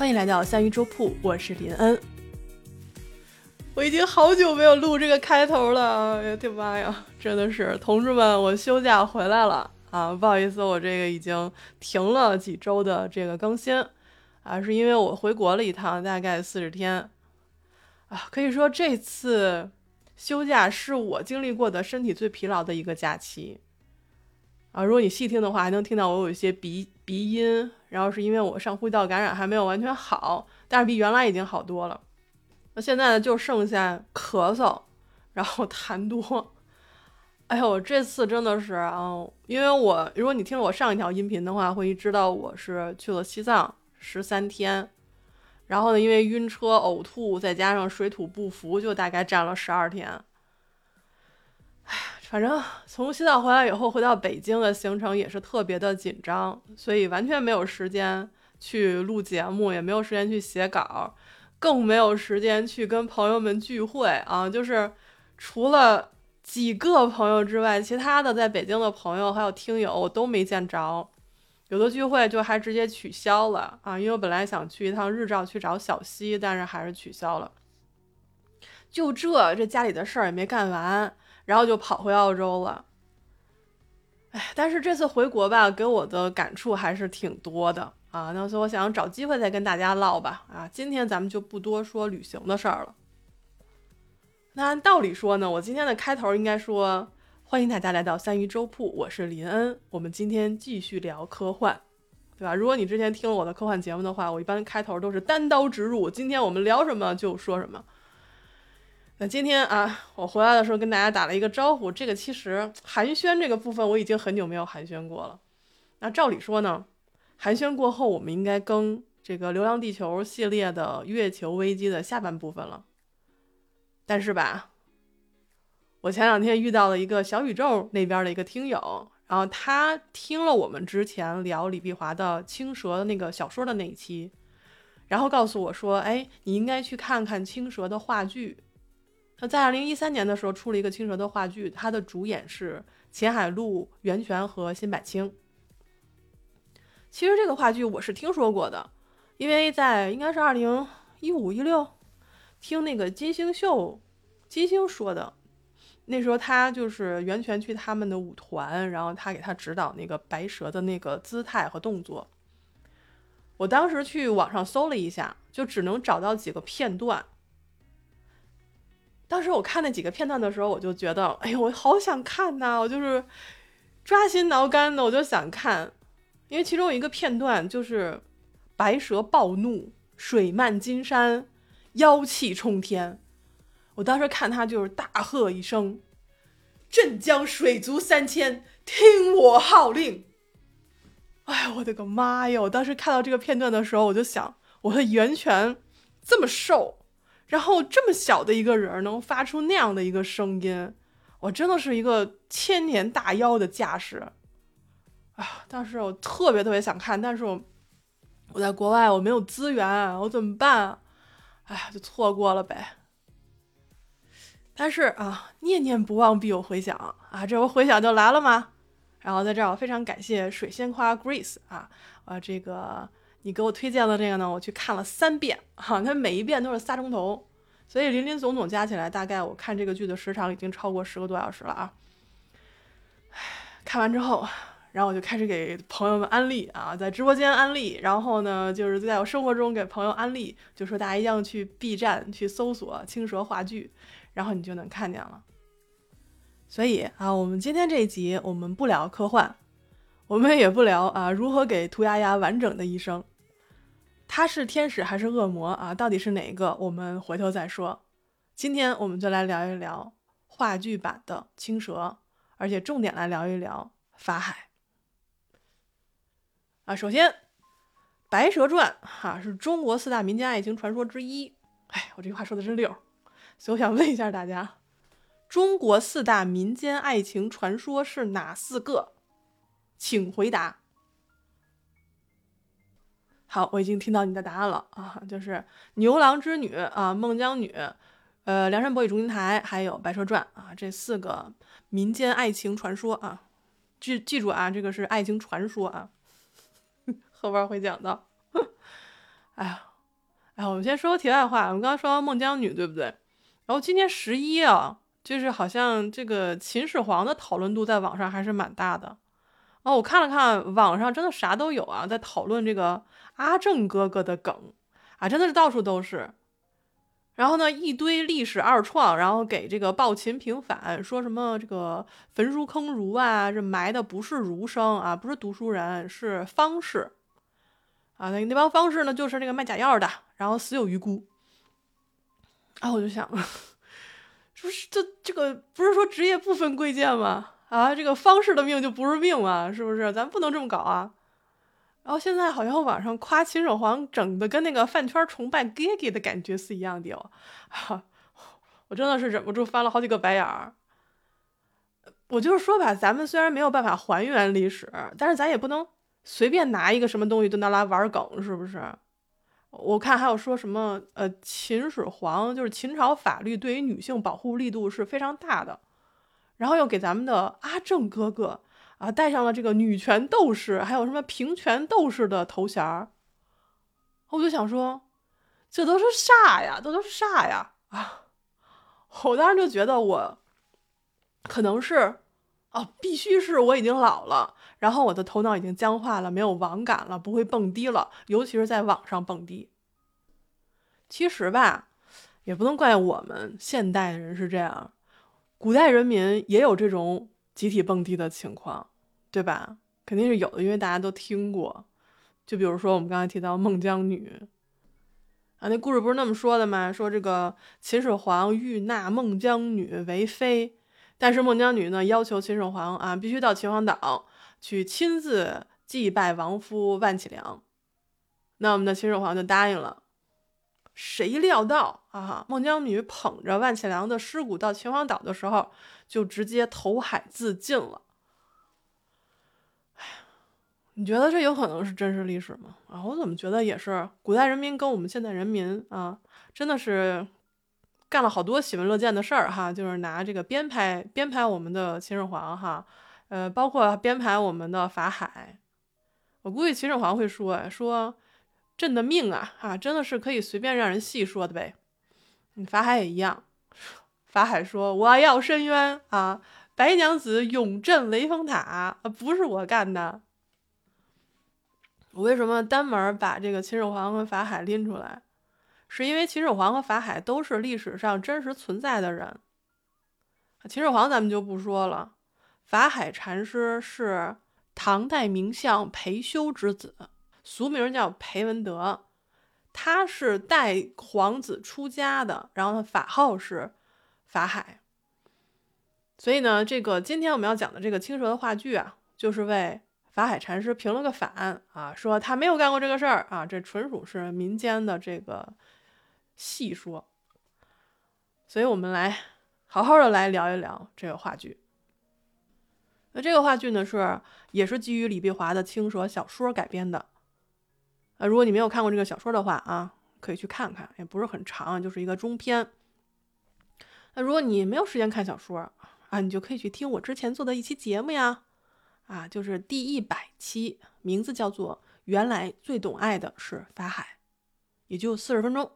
欢迎来到三鱼粥铺，我是林恩。我已经好久没有录这个开头了，哎呀天妈呀，真的是同志们，我休假回来了啊！不好意思，我这个已经停了几周的这个更新啊，是因为我回国了一趟，大概四十天啊，可以说这次休假是我经历过的身体最疲劳的一个假期啊。如果你细听的话，还能听到我有一些鼻鼻音，然后是因为我上呼吸道感染还没有完全好，但是比原来已经好多了。那现在呢，就剩下咳嗽，然后痰多。哎呦，这次真的是啊，因为我如果你听了我上一条音频的话，会知道我是去了西藏十三天，然后呢，因为晕车、呕吐，再加上水土不服，就大概站了十二天。哎，反正从西藏回来以后，回到北京的行程也是特别的紧张，所以完全没有时间去录节目，也没有时间去写稿。更没有时间去跟朋友们聚会啊！就是除了几个朋友之外，其他的在北京的朋友还有听友我都没见着。有的聚会就还直接取消了啊！因为我本来想去一趟日照去找小西，但是还是取消了。就这这家里的事儿也没干完，然后就跑回澳洲了。哎，但是这次回国吧，给我的感触还是挺多的。啊，那所以我想找机会再跟大家唠吧。啊，今天咱们就不多说旅行的事儿了。那按道理说呢，我今天的开头应该说欢迎大家来到三鱼粥铺，我是林恩。我们今天继续聊科幻，对吧？如果你之前听了我的科幻节目的话，我一般开头都是单刀直入，今天我们聊什么就说什么。那今天啊，我回来的时候跟大家打了一个招呼，这个其实寒暄这个部分我已经很久没有寒暄过了。那照理说呢？寒暄过后，我们应该更这个《流浪地球》系列的月球危机的下半部分了。但是吧，我前两天遇到了一个小宇宙那边的一个听友，然后他听了我们之前聊李碧华的《青蛇》那个小说的那一期，然后告诉我说：“哎，你应该去看看《青蛇》的话剧。他在二零一三年的时候出了一个《青蛇》的话剧，他的主演是秦海璐、袁泉和辛柏青。”其实这个话剧我是听说过的，因为在应该是二零一五一六，听那个金星秀，金星说的，那时候他就是袁泉去他们的舞团，然后他给他指导那个白蛇的那个姿态和动作。我当时去网上搜了一下，就只能找到几个片段。当时我看那几个片段的时候，我就觉得，哎呦，我好想看呐！我就是抓心挠肝的，我就想看。因为其中有一个片段就是白蛇暴怒，水漫金山，妖气冲天。我当时看他就是大喝一声：“镇江水族三千，听我号令！”哎呀，我的个妈呀！我当时看到这个片段的时候，我就想，我的源泉这么瘦，然后这么小的一个人能发出那样的一个声音，我真的是一个千年大妖的架势。啊！当时我特别特别想看，但是我我在国外，我没有资源，我怎么办？哎，就错过了呗。但是啊，念念不忘必有回响啊，这回回响就来了吗？然后在这儿，我非常感谢水仙花 Grace 啊，啊，这个你给我推荐的这个呢，我去看了三遍哈，它每一遍都是仨钟头，所以林林总总加起来，大概我看这个剧的时长已经超过十个多小时了啊。看完之后。然后我就开始给朋友们安利啊，在直播间安利，然后呢，就是在我生活中给朋友安利，就说大家一定要去 B 站去搜索《青蛇话剧》，然后你就能看见了。所以啊，我们今天这一集我们不聊科幻，我们也不聊啊如何给涂鸦鸦完整的一生，他是天使还是恶魔啊？到底是哪一个？我们回头再说。今天我们就来聊一聊话剧版的《青蛇》，而且重点来聊一聊法海。啊，首先，《白蛇传》哈是中国四大民间爱情传说之一。哎，我这句话说的真溜。所以我想问一下大家，中国四大民间爱情传说是哪四个？请回答。好，我已经听到你的答案了啊，就是牛郎织女啊、孟姜女、呃、梁山伯与祝英台，还有《白蛇传》啊，这四个民间爱情传说啊。记记住啊，这个是爱情传说啊。后边会讲到，哎呀，哎，我们先说个题外话，我们刚刚说到孟姜女，对不对？然后今年十一啊，就是好像这个秦始皇的讨论度在网上还是蛮大的。哦，我看了看网上，真的啥都有啊，在讨论这个阿正哥哥的梗啊，真的是到处都是。然后呢，一堆历史二创，然后给这个暴秦平反，说什么这个焚书坑儒啊，这埋的不是儒生啊，不是读书人，是方士啊。那那帮方士呢，就是那个卖假药的，然后死有余辜。啊，我就想，说是这这个不是说职业不分贵贱吗？啊，这个方士的命就不是命啊，是不是？咱不能这么搞啊。然后现在好像网上夸秦始皇整的跟那个饭圈崇拜 Gigi 的感觉是一样的哦，我真的是忍不住翻了好几个白眼儿。我就是说吧，咱们虽然没有办法还原历史，但是咱也不能随便拿一个什么东西就拿来玩梗，是不是？我看还有说什么，呃，秦始皇就是秦朝法律对于女性保护力度是非常大的，然后又给咱们的阿正哥哥。啊，带上了这个女权斗士，还有什么平权斗士的头衔儿，我就想说，这都是啥呀？这都是啥呀？啊！我当时就觉得我可能是，哦，必须是我已经老了，然后我的头脑已经僵化了，没有网感了，不会蹦迪了，尤其是在网上蹦迪。其实吧，也不能怪我们现代人是这样，古代人民也有这种集体蹦迪的情况。对吧？肯定是有的，因为大家都听过。就比如说我们刚才提到孟姜女啊，那故事不是那么说的吗？说这个秦始皇欲纳孟姜女为妃，但是孟姜女呢要求秦始皇啊必须到秦皇岛去亲自祭拜亡夫万启良。那我们的秦始皇就答应了。谁料到啊，孟姜女捧着万启良的尸骨到秦皇岛的时候，就直接投海自尽了。你觉得这有可能是真实历史吗？啊，我怎么觉得也是古代人民跟我们现代人民啊，真的是干了好多喜闻乐见的事儿哈，就是拿这个编排编排我们的秦始皇哈，呃，包括编排我们的法海。我估计秦始皇会说说朕的命啊，啊，真的是可以随便让人细说的呗。法海也一样，法海说我要申冤啊，白娘子永镇雷峰塔，不是我干的。我为什么单门把这个秦始皇和法海拎出来？是因为秦始皇和法海都是历史上真实存在的人。秦始皇咱们就不说了，法海禅师是唐代名相裴休之子，俗名叫裴文德，他是代皇子出家的，然后他法号是法海。所以呢，这个今天我们要讲的这个青蛇的话剧啊，就是为。法海禅师平了个反啊，说他没有干过这个事儿啊，这纯属是民间的这个戏说。所以我们来好好的来聊一聊这个话剧。那这个话剧呢是也是基于李碧华的《青蛇》小说改编的。啊，如果你没有看过这个小说的话啊，可以去看看，也不是很长，就是一个中篇。那如果你没有时间看小说啊，你就可以去听我之前做的一期节目呀。啊，就是第一百期，名字叫做《原来最懂爱的是法海》，也就四十分钟。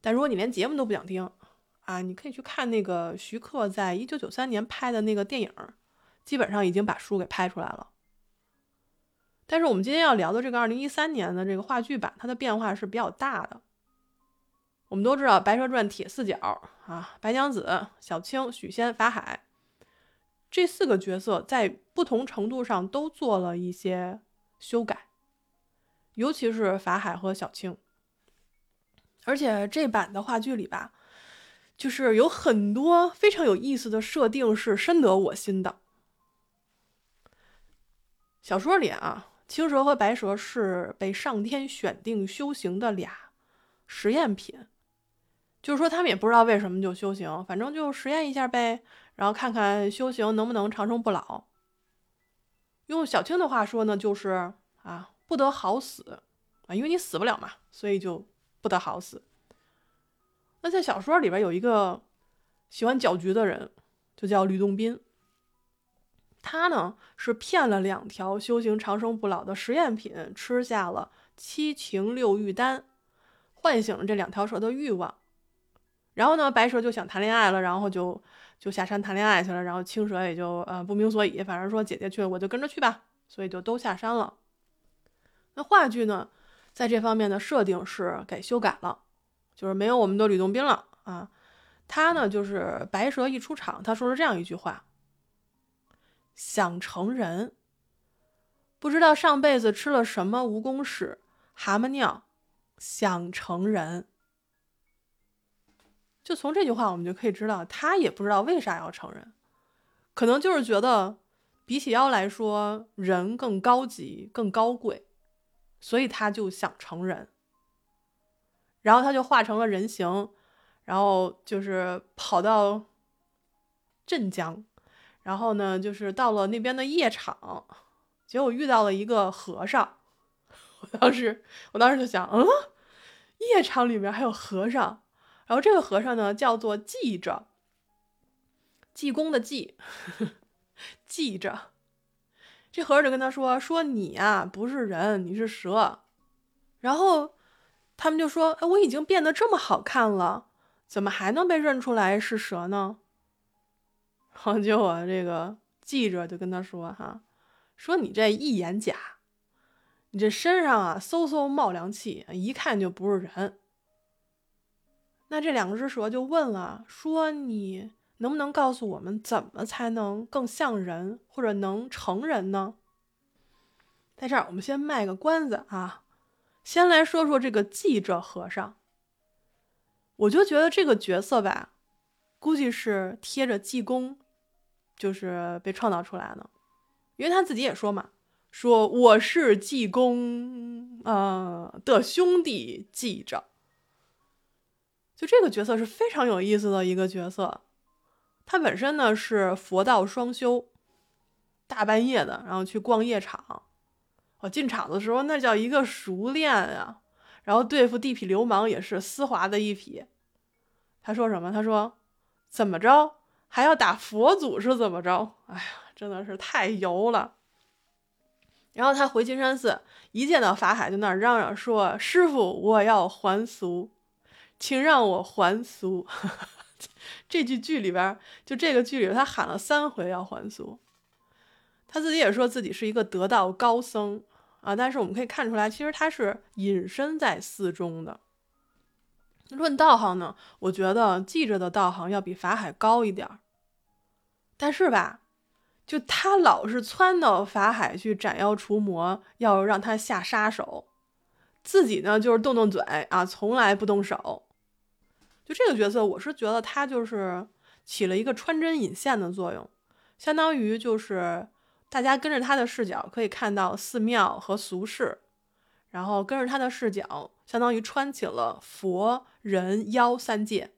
但如果你连节目都不想听，啊，你可以去看那个徐克在一九九三年拍的那个电影，基本上已经把书给拍出来了。但是我们今天要聊的这个二零一三年的这个话剧版，它的变化是比较大的。我们都知道《白蛇传》铁四角啊，白娘子、小青、许仙、法海。这四个角色在不同程度上都做了一些修改，尤其是法海和小青。而且这版的话剧里吧，就是有很多非常有意思的设定，是深得我心的。小说里啊，青蛇和白蛇是被上天选定修行的俩实验品，就是说他们也不知道为什么就修行，反正就实验一下呗。然后看看修行能不能长生不老。用小青的话说呢，就是啊，不得好死啊，因为你死不了嘛，所以就不得好死。那在小说里边有一个喜欢搅局的人，就叫吕洞宾。他呢是骗了两条修行长生不老的实验品，吃下了七情六欲丹，唤醒了这两条蛇的欲望。然后呢，白蛇就想谈恋爱了，然后就就下山谈恋爱去了。然后青蛇也就呃不明所以，反正说姐姐去，我就跟着去吧，所以就都下山了。那话剧呢，在这方面的设定是给修改了，就是没有我们的吕洞宾了啊。他呢，就是白蛇一出场，他说了这样一句话：“想成人，不知道上辈子吃了什么蜈蚣屎、蛤蟆尿，想成人。”就从这句话，我们就可以知道，他也不知道为啥要成人，可能就是觉得比起妖来说，人更高级、更高贵，所以他就想成人。然后他就化成了人形，然后就是跑到镇江，然后呢，就是到了那边的夜场，结果遇到了一个和尚。我当时，我当时就想，嗯，夜场里面还有和尚。然后这个和尚呢，叫做记着，济公的济，记着。这和尚就跟他说：“说你呀，不是人，你是蛇。”然后他们就说：“哎，我已经变得这么好看了，怎么还能被认出来是蛇呢？” 然后就我这个记着就跟他说：“哈，说你这一眼假，你这身上啊，嗖嗖冒凉气，一看就不是人。”那这两只蛇就问了，说：“你能不能告诉我们，怎么才能更像人，或者能成人呢？”在这儿，我们先卖个关子啊，先来说说这个记者和尚。我就觉得这个角色吧，估计是贴着济公，就是被创造出来的，因为他自己也说嘛，说我是济公啊的兄弟记着。就这个角色是非常有意思的一个角色，他本身呢是佛道双修，大半夜的，然后去逛夜场，我进场的时候那叫一个熟练啊，然后对付地痞流氓也是丝滑的一匹。他说什么？他说怎么着还要打佛祖是怎么着？哎呀，真的是太油了。然后他回金山寺，一见到法海就那嚷嚷说：“师傅，我要还俗。”请让我还俗。这句剧里边，就这个剧里，他喊了三回要还俗。他自己也说自己是一个得道高僧啊，但是我们可以看出来，其实他是隐身在寺中的。论道行呢，我觉得记着的道行要比法海高一点儿。但是吧，就他老是撺到法海去斩妖除魔，要让他下杀手，自己呢就是动动嘴啊，从来不动手。就这个角色，我是觉得他就是起了一个穿针引线的作用，相当于就是大家跟着他的视角可以看到寺庙和俗世，然后跟着他的视角，相当于穿起了佛人妖三界，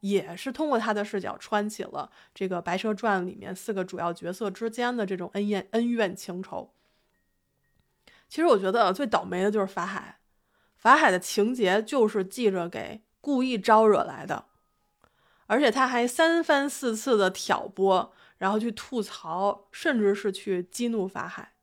也是通过他的视角穿起了这个《白蛇传》里面四个主要角色之间的这种恩怨恩怨情仇。其实我觉得最倒霉的就是法海，法海的情节就是记着给。故意招惹来的，而且他还三番四次的挑拨，然后去吐槽，甚至是去激怒法海。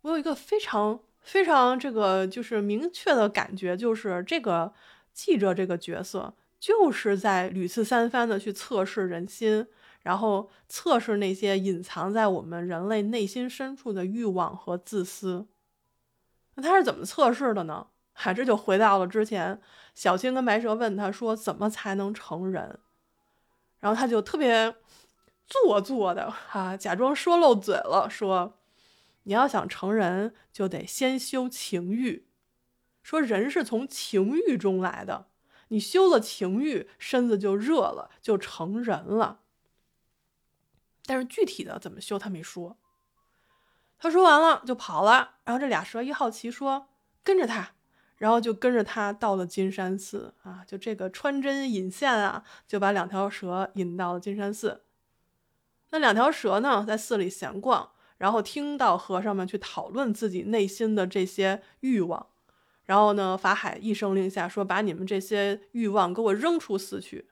我有一个非常非常这个就是明确的感觉，就是这个记者这个角色，就是在屡次三番的去测试人心，然后测试那些隐藏在我们人类内心深处的欲望和自私。那他是怎么测试的呢？哈，这就回到了之前，小青跟白蛇问他说：“怎么才能成人？”然后他就特别做作的哈，假装说漏嘴了，说：“你要想成人，就得先修情欲。说人是从情欲中来的，你修了情欲，身子就热了，就成人了。但是具体的怎么修，他没说。他说完了就跑了。然后这俩蛇一好奇，说：“跟着他。”然后就跟着他到了金山寺啊，就这个穿针引线啊，就把两条蛇引到了金山寺。那两条蛇呢，在寺里闲逛，然后听到和尚们去讨论自己内心的这些欲望。然后呢，法海一声令下，说：“把你们这些欲望给我扔出寺去。”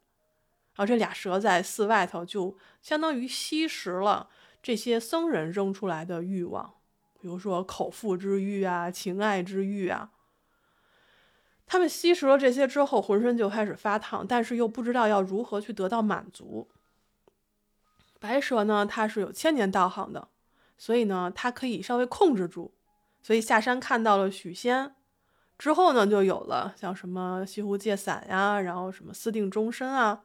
然后这俩蛇在寺外头就相当于吸食了这些僧人扔出来的欲望，比如说口腹之欲啊，情爱之欲啊。他们吸食了这些之后，浑身就开始发烫，但是又不知道要如何去得到满足。白蛇呢，它是有千年道行的，所以呢，它可以稍微控制住。所以下山看到了许仙之后呢，就有了像什么西湖借伞呀，然后什么私定终身啊，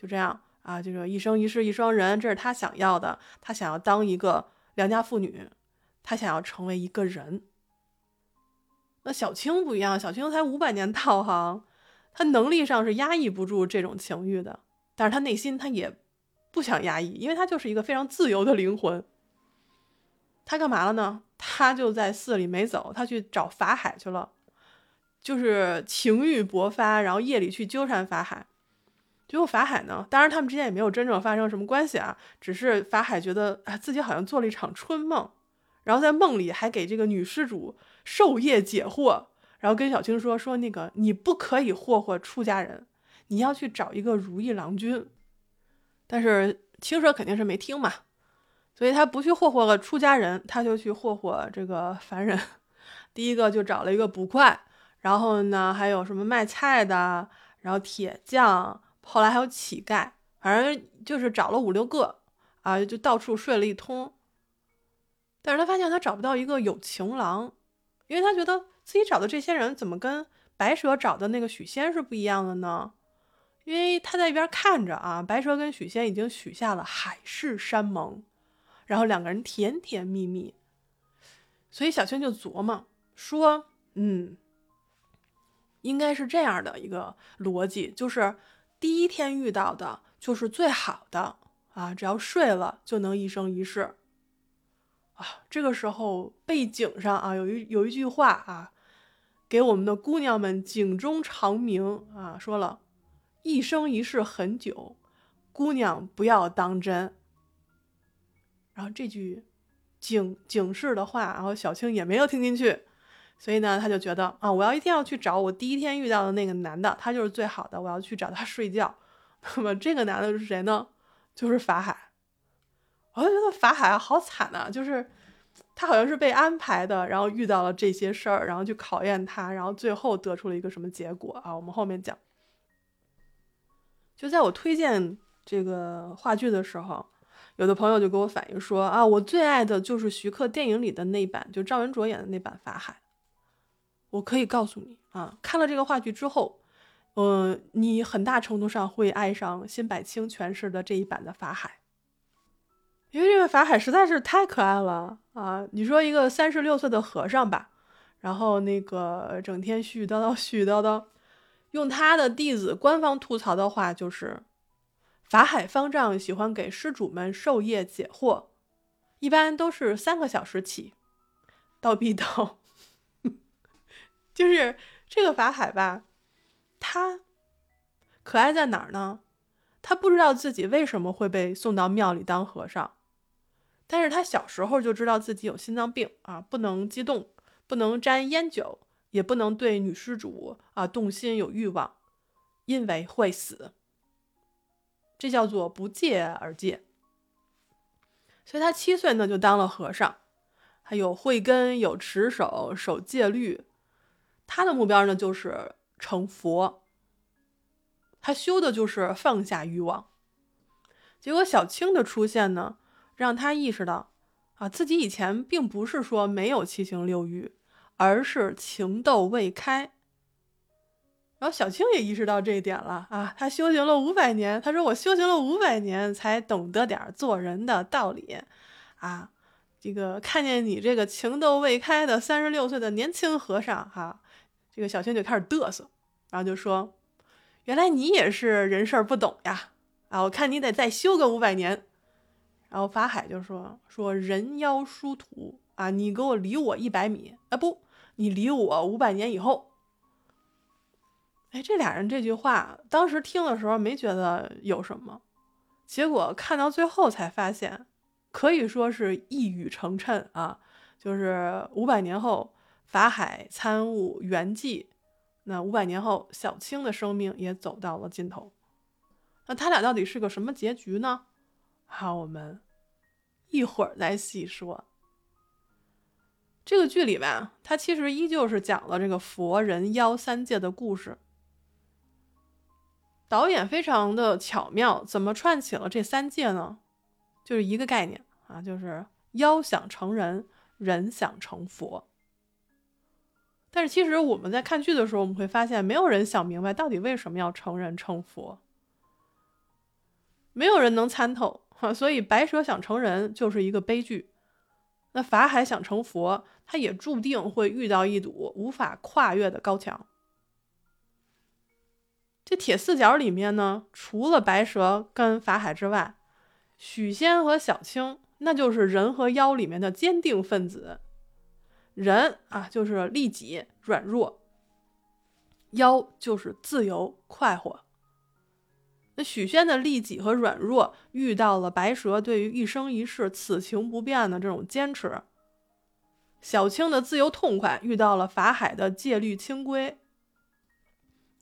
就这样啊，这个一生一世一双人，这是他想要的。他想要当一个良家妇女，他想要成为一个人。那小青不一样，小青才五百年道行，他能力上是压抑不住这种情欲的，但是他内心他也不想压抑，因为他就是一个非常自由的灵魂。他干嘛了呢？他就在寺里没走，他去找法海去了，就是情欲勃发，然后夜里去纠缠法海。结果法海呢，当然他们之间也没有真正发生什么关系啊，只是法海觉得啊自己好像做了一场春梦，然后在梦里还给这个女施主授业解惑，然后跟小青说说那个你不可以霍霍出家人，你要去找一个如意郎君。但是青蛇肯定是没听嘛。所以他不去霍霍出家人，他就去霍霍这个凡人。第一个就找了一个捕快，然后呢还有什么卖菜的，然后铁匠，后来还有乞丐，反正就是找了五六个啊，就到处睡了一通。但是他发现他找不到一个有情郎，因为他觉得自己找的这些人怎么跟白蛇找的那个许仙是不一样的呢？因为他在一边看着啊，白蛇跟许仙已经许下了海誓山盟。然后两个人甜甜蜜蜜，所以小青就琢磨说：“嗯，应该是这样的一个逻辑，就是第一天遇到的就是最好的啊，只要睡了就能一生一世啊。”这个时候背景上啊有一有一句话啊，给我们的姑娘们警钟长鸣啊，说了一生一世很久，姑娘不要当真。然后这句警警示的话，然后小青也没有听进去，所以呢，他就觉得啊，我要一定要去找我第一天遇到的那个男的，他就是最好的，我要去找他睡觉。那么这个男的是谁呢？就是法海。我就觉得法海好惨呐，就是他好像是被安排的，然后遇到了这些事儿，然后去考验他，然后最后得出了一个什么结果啊？我们后面讲。就在我推荐这个话剧的时候。有的朋友就给我反映说啊，我最爱的就是徐克电影里的那版，就赵文卓演的那版法海。我可以告诉你啊，看了这个话剧之后，呃，你很大程度上会爱上辛柏青诠释的这一版的法海，因为这个法海实在是太可爱了啊！你说一个三十六岁的和尚吧，然后那个整天絮絮叨叨、絮絮叨叨，用他的弟子官方吐槽的话就是。法海方丈喜欢给施主们授业解惑，一般都是三个小时起。倒逼倒，就是这个法海吧，他可爱在哪儿呢？他不知道自己为什么会被送到庙里当和尚，但是他小时候就知道自己有心脏病啊，不能激动，不能沾烟酒，也不能对女施主啊动心有欲望，因为会死。这叫做不戒而戒，所以他七岁呢就当了和尚，还有慧根，有持守，守戒律。他的目标呢就是成佛，他修的就是放下欲望。结果小青的出现呢，让他意识到啊，自己以前并不是说没有七情六欲，而是情窦未开。然后小青也意识到这一点了啊，他修行了五百年，他说我修行了五百年才懂得点做人的道理，啊，这个看见你这个情窦未开的三十六岁的年轻和尚哈，这个小青就开始嘚瑟，然后就说，原来你也是人事不懂呀，啊，我看你得再修个五百年。然后法海就说说人妖殊途啊，你给我离我一百米啊，不，你离我五百年以后。哎，这俩人这句话，当时听的时候没觉得有什么，结果看到最后才发现，可以说是一语成谶啊！就是五百年后，法海参悟圆寂，那五百年后，小青的生命也走到了尽头。那他俩到底是个什么结局呢？好，我们一会儿再细说。这个剧里边，它其实依旧是讲了这个佛人妖三界的故事。导演非常的巧妙，怎么串起了这三界呢？就是一个概念啊，就是妖想成人，人想成佛。但是其实我们在看剧的时候，我们会发现，没有人想明白到底为什么要成人成佛，没有人能参透。所以白蛇想成人就是一个悲剧。那法海想成佛，他也注定会遇到一堵无法跨越的高墙。这铁四角里面呢，除了白蛇跟法海之外，许仙和小青，那就是人和妖里面的坚定分子。人啊，就是利己软弱；妖就是自由快活。那许仙的利己和软弱遇到了白蛇对于一生一世此情不变的这种坚持，小青的自由痛快遇到了法海的戒律清规。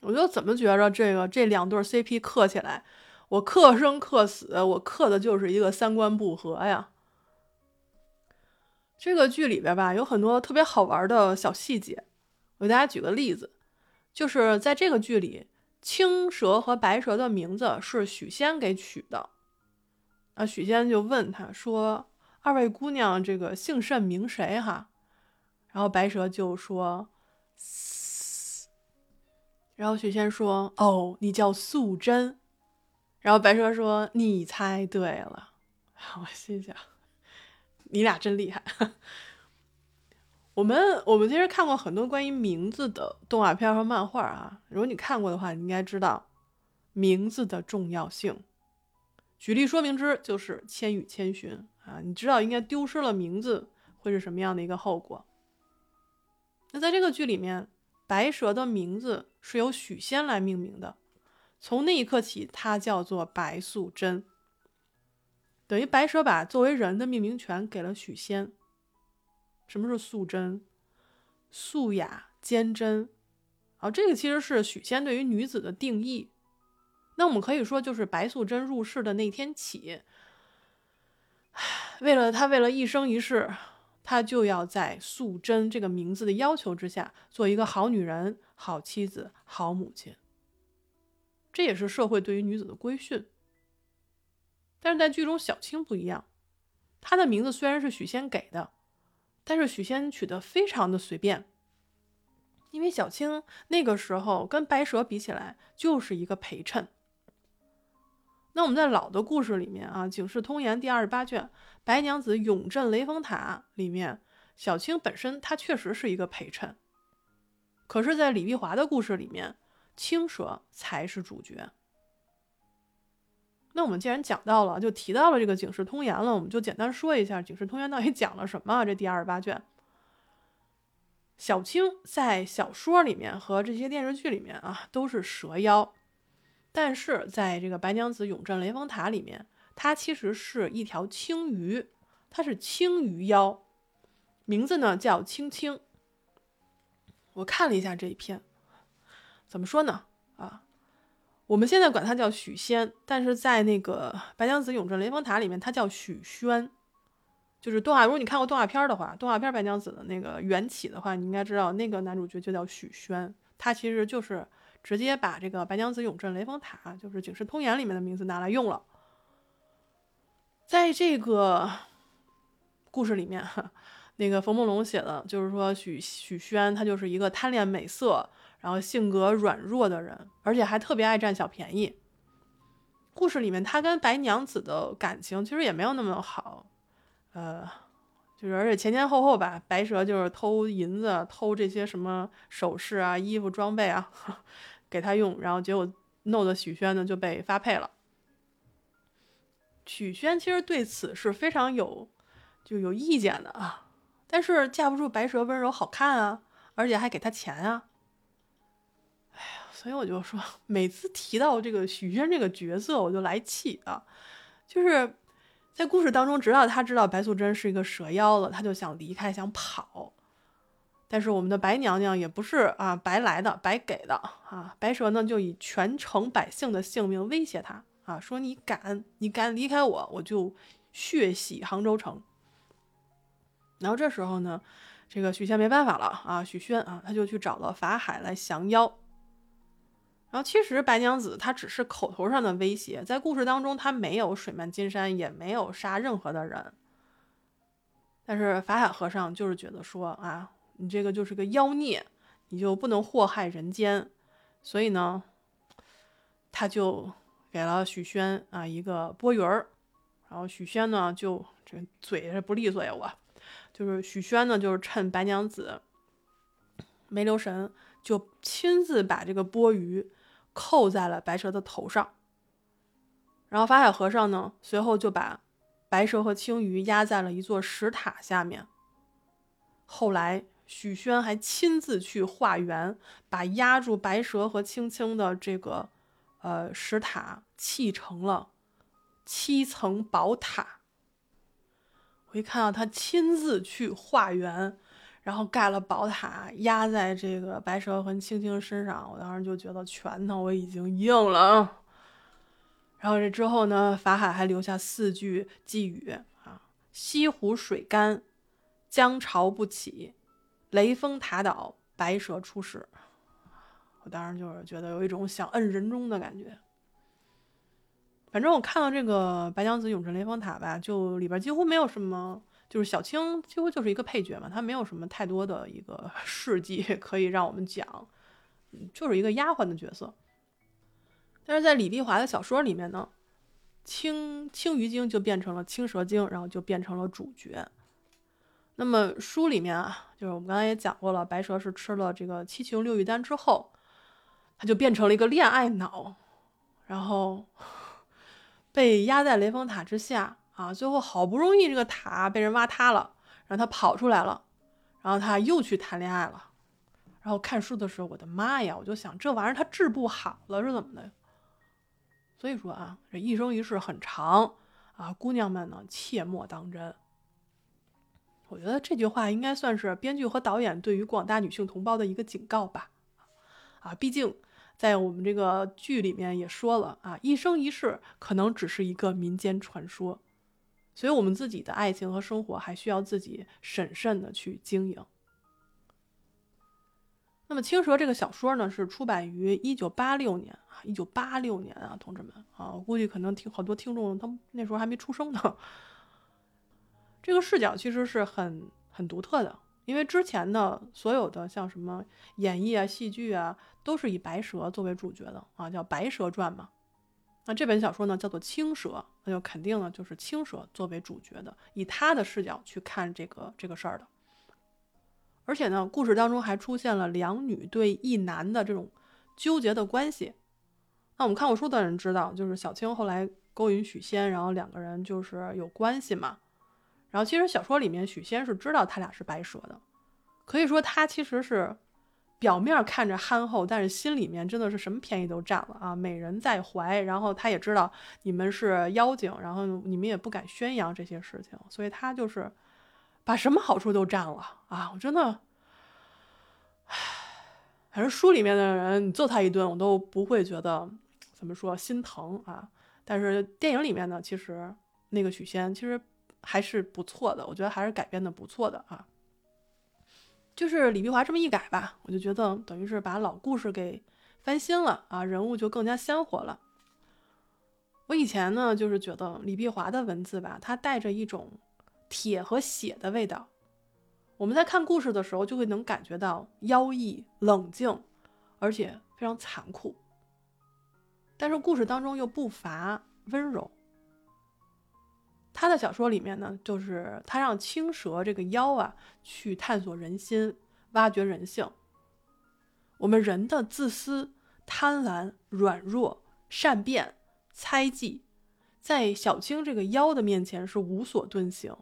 我就怎么觉着这个这两对 CP 磕起来，我磕生磕死，我磕的就是一个三观不合呀。这个剧里边吧，有很多特别好玩的小细节，我给大家举个例子，就是在这个剧里。青蛇和白蛇的名字是许仙给取的，啊，许仙就问他说：“二位姑娘，这个姓甚名谁？”哈，然后白蛇就说：“然后许仙说：“哦，你叫素贞。”然后白蛇说：“你猜对了。”我心想：“你俩真厉害。”我们我们其实看过很多关于名字的动画片和漫画啊，如果你看过的话，你应该知道名字的重要性。举例说明之，就是《千与千寻》啊，你知道应该丢失了名字会是什么样的一个后果。那在这个剧里面，白蛇的名字是由许仙来命名的，从那一刻起，它叫做白素贞，等于白蛇把作为人的命名权给了许仙。什么是素贞？素雅坚贞，啊，这个其实是许仙对于女子的定义。那我们可以说，就是白素贞入世的那天起，为了她，为了一生一世，她就要在素贞这个名字的要求之下，做一个好女人、好妻子、好母亲。这也是社会对于女子的规训。但是在剧中，小青不一样，她的名字虽然是许仙给的。但是许仙取的非常的随便，因为小青那个时候跟白蛇比起来就是一个陪衬。那我们在老的故事里面啊，《警世通言》第二十八卷《白娘子永镇雷峰塔》里面，小青本身她确实是一个陪衬，可是，在李碧华的故事里面，青蛇才是主角。那我们既然讲到了，就提到了这个《警世通言》了，我们就简单说一下《警世通言》到底讲了什么。这第二十八卷，小青在小说里面和这些电视剧里面啊都是蛇妖，但是在这个白娘子永镇雷峰塔里面，它其实是一条青鱼，它是青鱼妖，名字呢叫青青。我看了一下这一篇，怎么说呢？我们现在管他叫许仙，但是在那个《白娘子永镇雷峰塔》里面，他叫许宣。就是动画，如果你看过动画片的话，动画片《白娘子》的那个缘起的话，你应该知道那个男主角就叫许宣。他其实就是直接把这个《白娘子永镇雷峰塔》就是《警世通言》里面的名字拿来用了。在这个故事里面，那个冯梦龙写的，就是说许许宣他就是一个贪恋美色。然后性格软弱的人，而且还特别爱占小便宜。故事里面他跟白娘子的感情其实也没有那么好，呃，就是而且前前后后吧，白蛇就是偷银子、偷这些什么首饰啊、衣服装备啊 给他用，然后结果弄得许宣呢就被发配了。许宣其实对此是非常有就有意见的啊，但是架不住白蛇温柔好看啊，而且还给他钱啊。所以我就说，每次提到这个许仙这个角色，我就来气啊！就是在故事当中，直到他知道白素贞是一个蛇妖了，他就想离开，想跑。但是我们的白娘娘也不是啊白来的、白给的啊！白蛇呢，就以全城百姓的性命威胁他啊，说你敢你敢离开我，我就血洗杭州城。然后这时候呢，这个许仙没办法了啊，许宣啊，他就去找了法海来降妖。然后其实白娘子她只是口头上的威胁，在故事当中她没有水漫金山，也没有杀任何的人。但是法海和尚就是觉得说啊，你这个就是个妖孽，你就不能祸害人间，所以呢，他就给了许宣啊一个钵盂儿，然后许宣呢就这嘴是不利索呀，我就是许宣呢就是趁白娘子没留神，就亲自把这个钵盂。扣在了白蛇的头上，然后法海和尚呢，随后就把白蛇和青鱼压在了一座石塔下面。后来许宣还亲自去化缘，把压住白蛇和青青的这个呃石塔砌成了七层宝塔。我一看到他亲自去化缘。然后盖了宝塔，压在这个白蛇和青青身上，我当时就觉得拳头我已经硬了。然后这之后呢，法海还留下四句寄语啊：西湖水干，江潮不起，雷峰塔倒，白蛇出世。我当时就是觉得有一种想摁人中的感觉。反正我看到这个白娘子永镇雷峰塔吧，就里边几乎没有什么。就是小青几乎就是一个配角嘛，她没有什么太多的一个 事迹 可以让我们讲，就是一个丫鬟的角色。但是在李碧华的小说里面呢，青青鱼精就变成了青蛇精，然后就变成了主角。那么书里面啊，就是我们刚才也讲过了，白蛇是吃了这个七情六欲丹之后，他就变成了一个恋爱脑，然后 被压在雷峰塔之下。啊，最后好不容易这个塔被人挖塌了，然后他跑出来了，然后他又去谈恋爱了。然后看书的时候，我的妈呀，我就想这玩意儿他治不好了是怎么的？所以说啊，这一生一世很长啊，姑娘们呢切莫当真。我觉得这句话应该算是编剧和导演对于广大女性同胞的一个警告吧。啊，毕竟在我们这个剧里面也说了啊，一生一世可能只是一个民间传说。所以，我们自己的爱情和生活还需要自己审慎的去经营。那么，《青蛇》这个小说呢，是出版于一九八六年啊，一九八六年啊，同志们啊，我估计可能听好多听众，他们那时候还没出生呢。这个视角其实是很很独特的，因为之前的所有的像什么演绎啊、戏剧啊，都是以白蛇作为主角的啊，叫《白蛇传》嘛。那这本小说呢，叫做《青蛇》，那就肯定呢就是青蛇作为主角的，以他的视角去看这个这个事儿的。而且呢，故事当中还出现了两女对一男的这种纠结的关系。那我们看过书的人知道，就是小青后来勾引许仙，然后两个人就是有关系嘛。然后其实小说里面许仙是知道他俩是白蛇的，可以说他其实是。表面看着憨厚，但是心里面真的是什么便宜都占了啊！美人在怀，然后他也知道你们是妖精，然后你们也不敢宣扬这些事情，所以他就是把什么好处都占了啊！我真的，唉，反正书里面的人，你揍他一顿，我都不会觉得怎么说心疼啊。但是电影里面呢，其实那个许仙其实还是不错的，我觉得还是改编的不错的啊。就是李碧华这么一改吧，我就觉得等于是把老故事给翻新了啊，人物就更加鲜活了。我以前呢，就是觉得李碧华的文字吧，它带着一种铁和血的味道。我们在看故事的时候，就会能感觉到妖异、冷静，而且非常残酷。但是故事当中又不乏温柔。他的小说里面呢，就是他让青蛇这个妖啊去探索人心，挖掘人性。我们人的自私、贪婪、软弱、善变、猜忌，在小青这个妖的面前是无所遁形。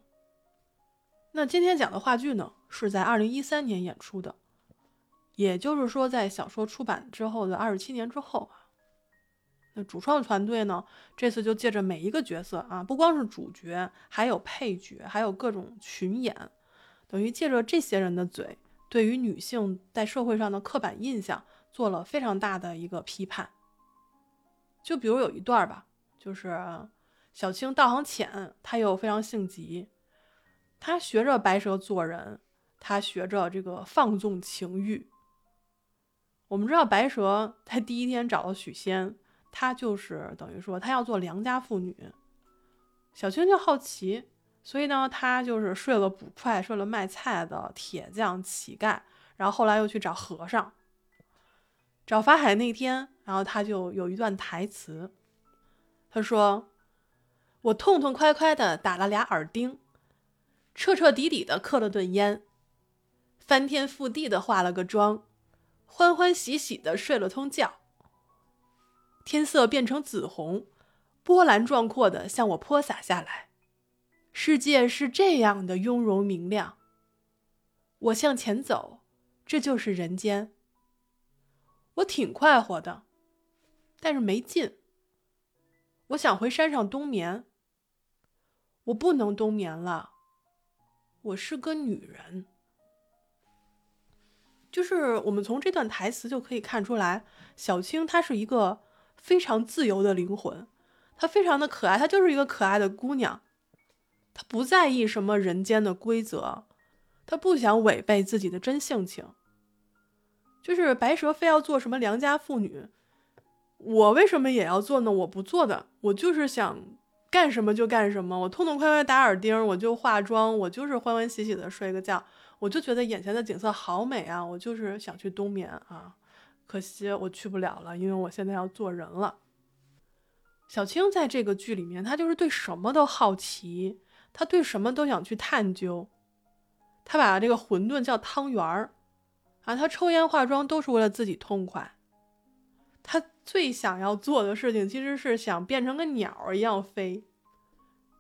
那今天讲的话剧呢，是在二零一三年演出的，也就是说，在小说出版之后的二十七年之后啊。那主创团队呢？这次就借着每一个角色啊，不光是主角，还有配角，还有各种群演，等于借着这些人的嘴，对于女性在社会上的刻板印象做了非常大的一个批判。就比如有一段吧，就是小青道行浅，她又非常性急，她学着白蛇做人，她学着这个放纵情欲。我们知道白蛇在第一天找到许仙，他就是等于说他要做良家妇女。小青就好奇，所以呢，他就是睡了捕快，睡了卖菜的铁匠乞丐，然后后来又去找和尚。找法海那天，然后他就有一段台词，他说：“我痛痛快快的打了俩耳钉，彻彻底底的磕了顿烟，翻天覆地的化了个妆，欢欢喜喜的睡了通觉。天色变成紫红。”波澜壮阔的向我泼洒下来，世界是这样的雍容明亮。我向前走，这就是人间。我挺快活的，但是没劲。我想回山上冬眠，我不能冬眠了。我是个女人，就是我们从这段台词就可以看出来，小青她是一个非常自由的灵魂。她非常的可爱，她就是一个可爱的姑娘，她不在意什么人间的规则，她不想违背自己的真性情。就是白蛇非要做什么良家妇女，我为什么也要做呢？我不做的，我就是想干什么就干什么，我痛痛快快打耳钉，我就化妆，我就是欢欢喜喜的睡个觉，我就觉得眼前的景色好美啊，我就是想去冬眠啊，可惜我去不了了，因为我现在要做人了。小青在这个剧里面，她就是对什么都好奇，她对什么都想去探究。她把这个馄饨叫汤圆儿，啊，她抽烟化妆都是为了自己痛快。她最想要做的事情其实是想变成个鸟一样飞。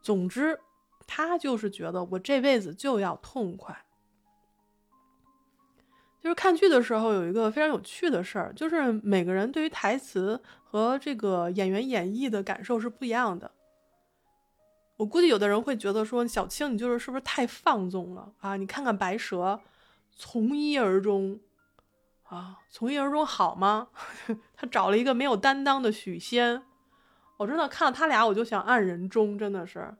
总之，她就是觉得我这辈子就要痛快。就是看剧的时候有一个非常有趣的事儿，就是每个人对于台词和这个演员演绎的感受是不一样的。我估计有的人会觉得说小青你就是是不是太放纵了啊？你看看白蛇，从一而终，啊，从一而终好吗？他找了一个没有担当的许仙，我真的看到他俩我就想按人中，真的是。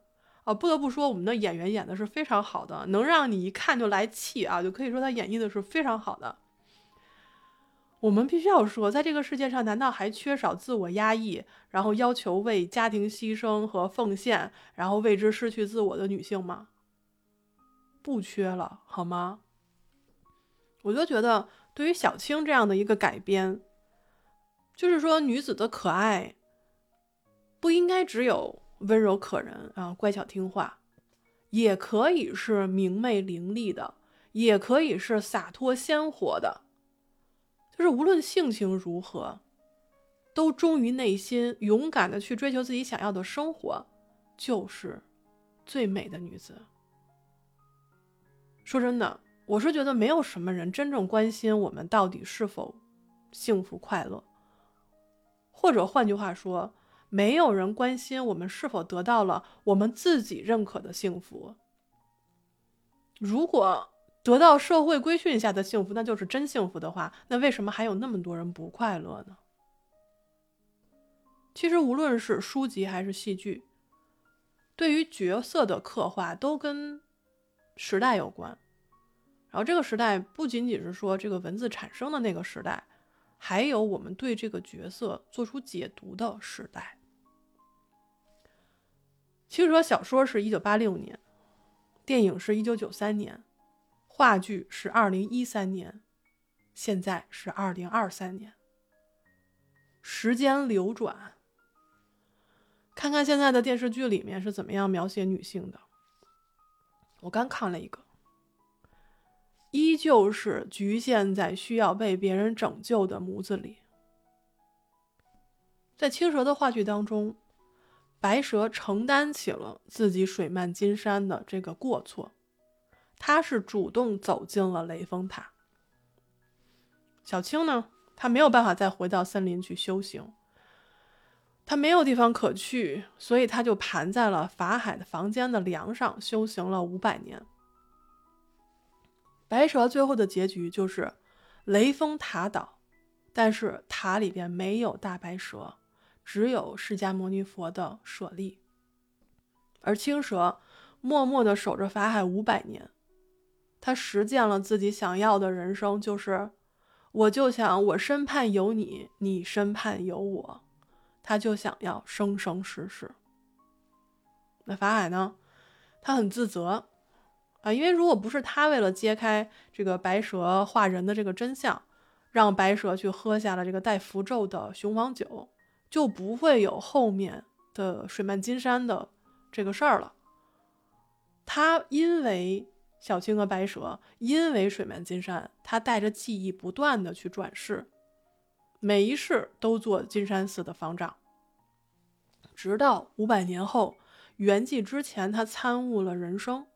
啊，不得不说，我们的演员演的是非常好的，能让你一看就来气啊，就可以说他演绎的是非常好的。我们必须要说，在这个世界上，难道还缺少自我压抑，然后要求为家庭牺牲和奉献，然后为之失去自我的女性吗？不缺了，好吗？我就觉得，对于小青这样的一个改编，就是说，女子的可爱不应该只有。温柔可人啊，乖巧听话，也可以是明媚伶俐的，也可以是洒脱鲜活的。就是无论性情如何，都忠于内心，勇敢的去追求自己想要的生活，就是最美的女子。说真的，我是觉得没有什么人真正关心我们到底是否幸福快乐，或者换句话说。没有人关心我们是否得到了我们自己认可的幸福。如果得到社会规训下的幸福，那就是真幸福的话，那为什么还有那么多人不快乐呢？其实，无论是书籍还是戏剧，对于角色的刻画都跟时代有关。然后，这个时代不仅仅是说这个文字产生的那个时代。还有我们对这个角色做出解读的时代。其实说小说是一九八六年，电影是一九九三年，话剧是二零一三年，现在是二零二三年。时间流转，看看现在的电视剧里面是怎么样描写女性的。我刚看了一个。依旧是局限在需要被别人拯救的模子里。在青蛇的话剧当中，白蛇承担起了自己水漫金山的这个过错，他是主动走进了雷峰塔。小青呢，他没有办法再回到森林去修行，他没有地方可去，所以他就盘在了法海的房间的梁上修行了五百年。白蛇最后的结局就是雷峰塔倒，但是塔里边没有大白蛇，只有释迦牟尼佛的舍利。而青蛇默默的守着法海五百年，他实践了自己想要的人生，就是我就想我身畔有你，你身畔有我，他就想要生生世世。那法海呢？他很自责啊，因为如果不是他为了揭开这个白蛇化人的这个真相，让白蛇去喝下了这个带符咒的雄黄酒，就不会有后面的水漫金山的这个事儿了。他因为小青和白蛇，因为水漫金山，他带着记忆不断的去转世，每一世都做金山寺的方丈，直到五百年后。圆寂之前，他参悟了人生。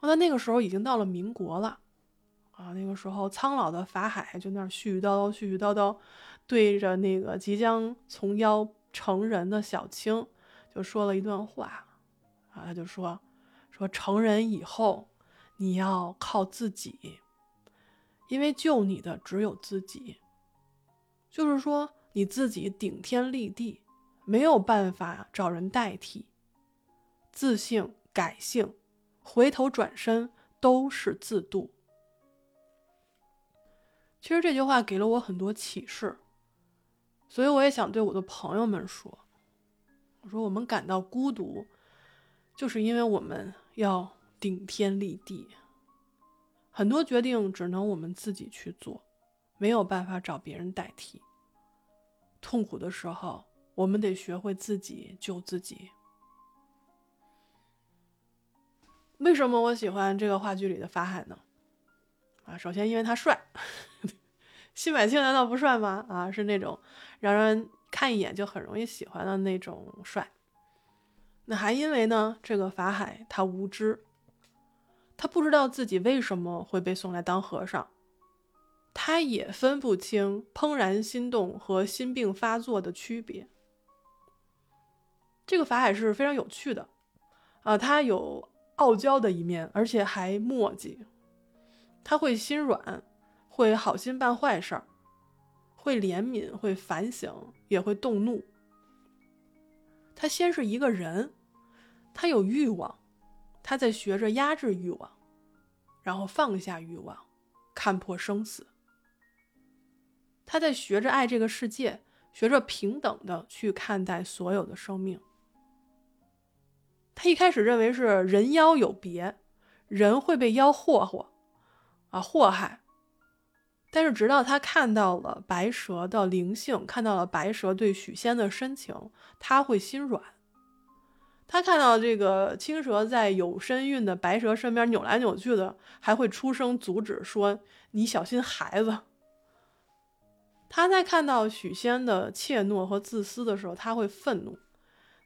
那那个时候已经到了民国了，啊，那个时候苍老的法海就那儿絮絮叨叨、絮絮叨叨，对着那个即将从妖成人的小青就说了一段话，啊，他就说说成人以后你要靠自己，因为救你的只有自己，就是说你自己顶天立地。没有办法找人代替，自性改性，回头转身都是自渡。其实这句话给了我很多启示，所以我也想对我的朋友们说：我说我们感到孤独，就是因为我们要顶天立地，很多决定只能我们自己去做，没有办法找别人代替。痛苦的时候。我们得学会自己救自己。为什么我喜欢这个话剧里的法海呢？啊，首先因为他帅，辛柏青难道不帅吗？啊，是那种让人看一眼就很容易喜欢的那种帅。那还因为呢，这个法海他无知，他不知道自己为什么会被送来当和尚。他也分不清怦然心动和心病发作的区别。这个法海是非常有趣的，啊，他有傲娇的一面，而且还墨迹。他会心软，会好心办坏事儿，会怜悯，会反省，也会动怒。他先是一个人，他有欲望，他在学着压制欲望，然后放下欲望，看破生死。他在学着爱这个世界，学着平等的去看待所有的生命。他一开始认为是人妖有别，人会被妖祸祸，啊祸害。但是直到他看到了白蛇的灵性，看到了白蛇对许仙的深情，他会心软。他看到这个青蛇在有身孕的白蛇身边扭来扭去的，还会出声阻止，说：“你小心孩子。”他在看到许仙的怯懦和自私的时候，他会愤怒。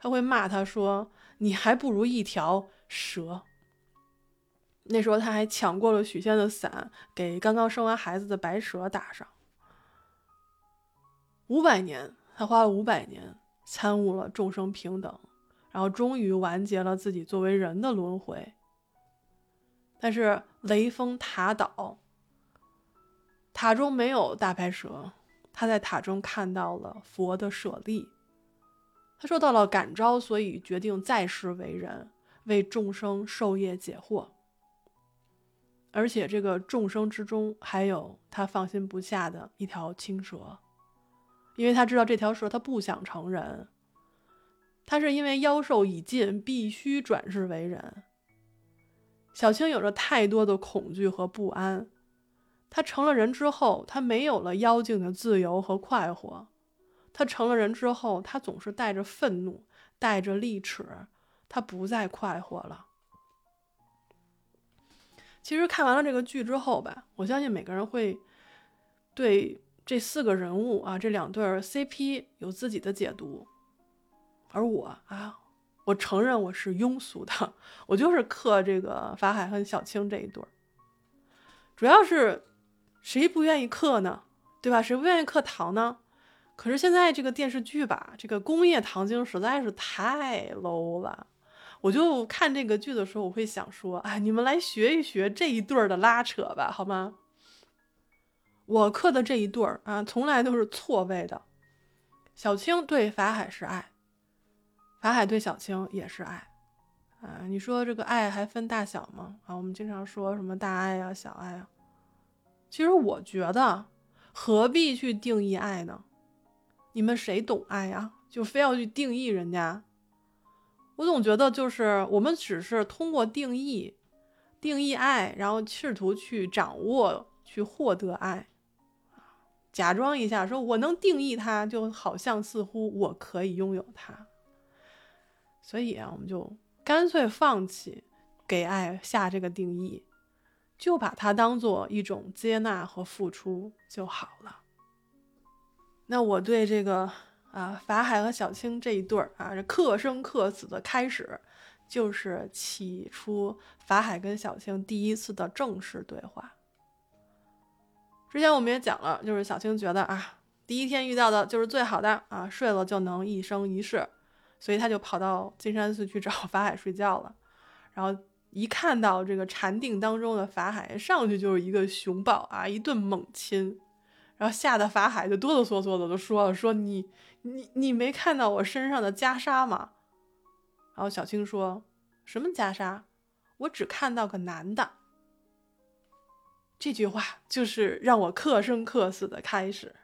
他会骂他说：“你还不如一条蛇。”那时候他还抢过了许仙的伞，给刚刚生完孩子的白蛇打上。五百年，他花了五百年参悟了众生平等，然后终于完结了自己作为人的轮回。但是雷峰塔倒，塔中没有大白蛇，他在塔中看到了佛的舍利。他受到了感召，所以决定再世为人，为众生授业解惑。而且这个众生之中，还有他放心不下的一条青蛇，因为他知道这条蛇他不想成人，他是因为妖兽已尽，必须转世为人。小青有着太多的恐惧和不安，他成了人之后，他没有了妖精的自由和快活。他成了人之后，他总是带着愤怒，带着利齿，他不再快活了。其实看完了这个剧之后吧，我相信每个人会对这四个人物啊，这两对 CP 有自己的解读。而我啊，我承认我是庸俗的，我就是克这个法海和小青这一对儿。主要是谁不愿意克呢？对吧？谁不愿意克糖呢？可是现在这个电视剧吧，这个工业糖精实在是太 low 了。我就看这个剧的时候，我会想说，哎，你们来学一学这一对儿的拉扯吧，好吗？我刻的这一对儿啊，从来都是错位的。小青对法海是爱，法海对小青也是爱，啊，你说这个爱还分大小吗？啊，我们经常说什么大爱啊、小爱啊。其实我觉得，何必去定义爱呢？你们谁懂爱呀？就非要去定义人家？我总觉得，就是我们只是通过定义、定义爱，然后试图去掌握、去获得爱，假装一下，说我能定义它，就好像似乎我可以拥有它。所以啊，我们就干脆放弃给爱下这个定义。就把它当做一种接纳和付出就好了。那我对这个啊法海和小青这一对儿啊，这克生克死的开始，就是起初法海跟小青第一次的正式对话。之前我们也讲了，就是小青觉得啊，第一天遇到的就是最好的啊，睡了就能一生一世，所以他就跑到金山寺去找法海睡觉了，然后。一看到这个禅定当中的法海，上去就是一个熊抱啊，一顿猛亲，然后吓得法海就哆哆嗦嗦的都说了：“说你你你没看到我身上的袈裟吗？”然后小青说：“什么袈裟？我只看到个男的。”这句话就是让我克生克死的开始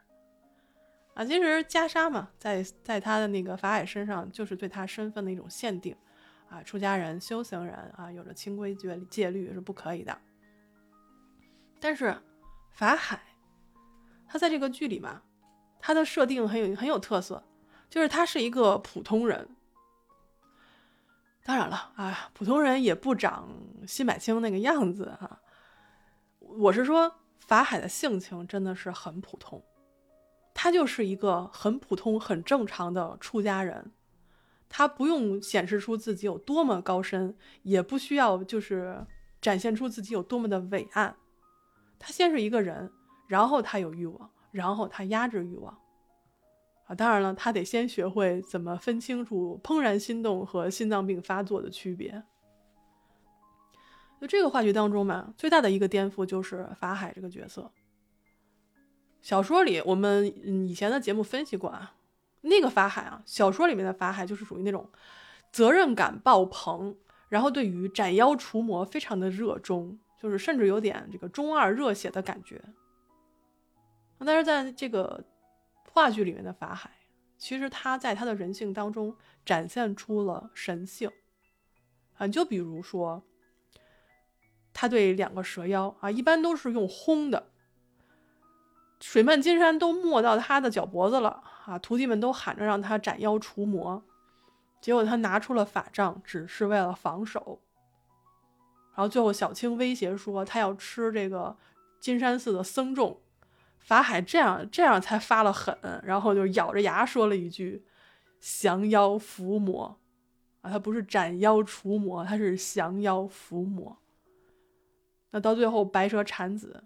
啊！其实袈裟嘛，在在他的那个法海身上，就是对他身份的一种限定。啊，出家人、修行人啊，有着清规戒戒律是不可以的。但是法海，他在这个剧里嘛，他的设定很有很有特色，就是他是一个普通人。当然了啊，普通人也不长辛柏青那个样子哈。我是说，法海的性情真的是很普通，他就是一个很普通、很正常的出家人。他不用显示出自己有多么高深，也不需要就是展现出自己有多么的伟岸。他先是一个人，然后他有欲望，然后他压制欲望。啊，当然了，他得先学会怎么分清楚怦然心动和心脏病发作的区别。就这个话剧当中嘛，最大的一个颠覆就是法海这个角色。小说里我们以前的节目分析过啊。那个法海啊，小说里面的法海就是属于那种责任感爆棚，然后对于斩妖除魔非常的热衷，就是甚至有点这个中二热血的感觉。但是在这个话剧里面的法海，其实他在他的人性当中展现出了神性啊，就比如说他对两个蛇妖啊，一般都是用轰的。水漫金山都没到他的脚脖子了啊！徒弟们都喊着让他斩妖除魔，结果他拿出了法杖，只是为了防守。然后最后小青威胁说他要吃这个金山寺的僧众，法海这样这样才发了狠，然后就咬着牙说了一句：“降妖伏魔。”啊，他不是斩妖除魔，他是降妖伏魔。那到最后白蛇产子。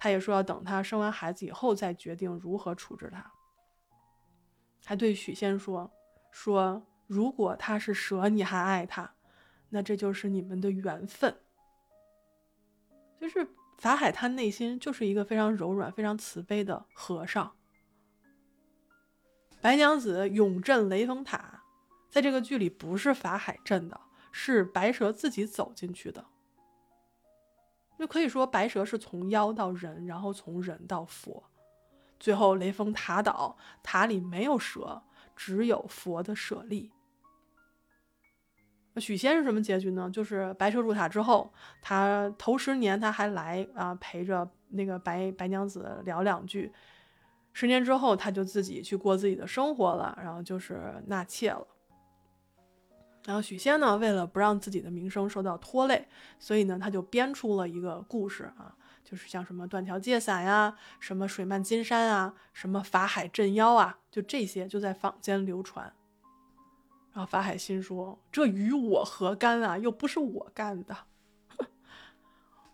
他也说要等他生完孩子以后再决定如何处置他，还对许仙说：“说如果他是蛇，你还爱他，那这就是你们的缘分。”就是法海，他内心就是一个非常柔软、非常慈悲的和尚。白娘子永镇雷峰塔，在这个剧里不是法海镇的，是白蛇自己走进去的。就可以说，白蛇是从妖到人，然后从人到佛，最后雷峰塔倒，塔里没有蛇，只有佛的舍利。许仙是什么结局呢？就是白蛇入塔之后，他头十年他还来啊陪着那个白白娘子聊两句，十年之后他就自己去过自己的生活了，然后就是纳妾了。然后许仙呢，为了不让自己的名声受到拖累，所以呢，他就编出了一个故事啊，就是像什么断桥借伞呀，什么水漫金山啊，什么法海镇妖啊，就这些就在坊间流传。然后法海心说：“这与我何干啊？又不是我干的。”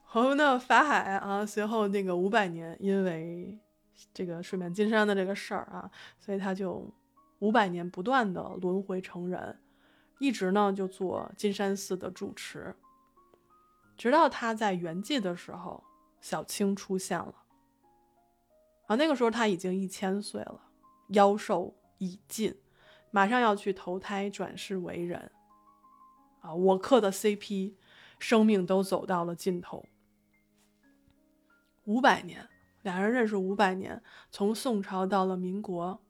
后呢，法海啊，随后那个五百年，因为这个水漫金山的这个事儿啊，所以他就五百年不断的轮回成人。一直呢就做金山寺的住持，直到他在圆寂的时候，小青出现了。啊，那个时候他已经一千岁了，妖寿已尽，马上要去投胎转世为人。啊，我磕的 CP，生命都走到了尽头。五百年，俩人认识五百年，从宋朝到了民国。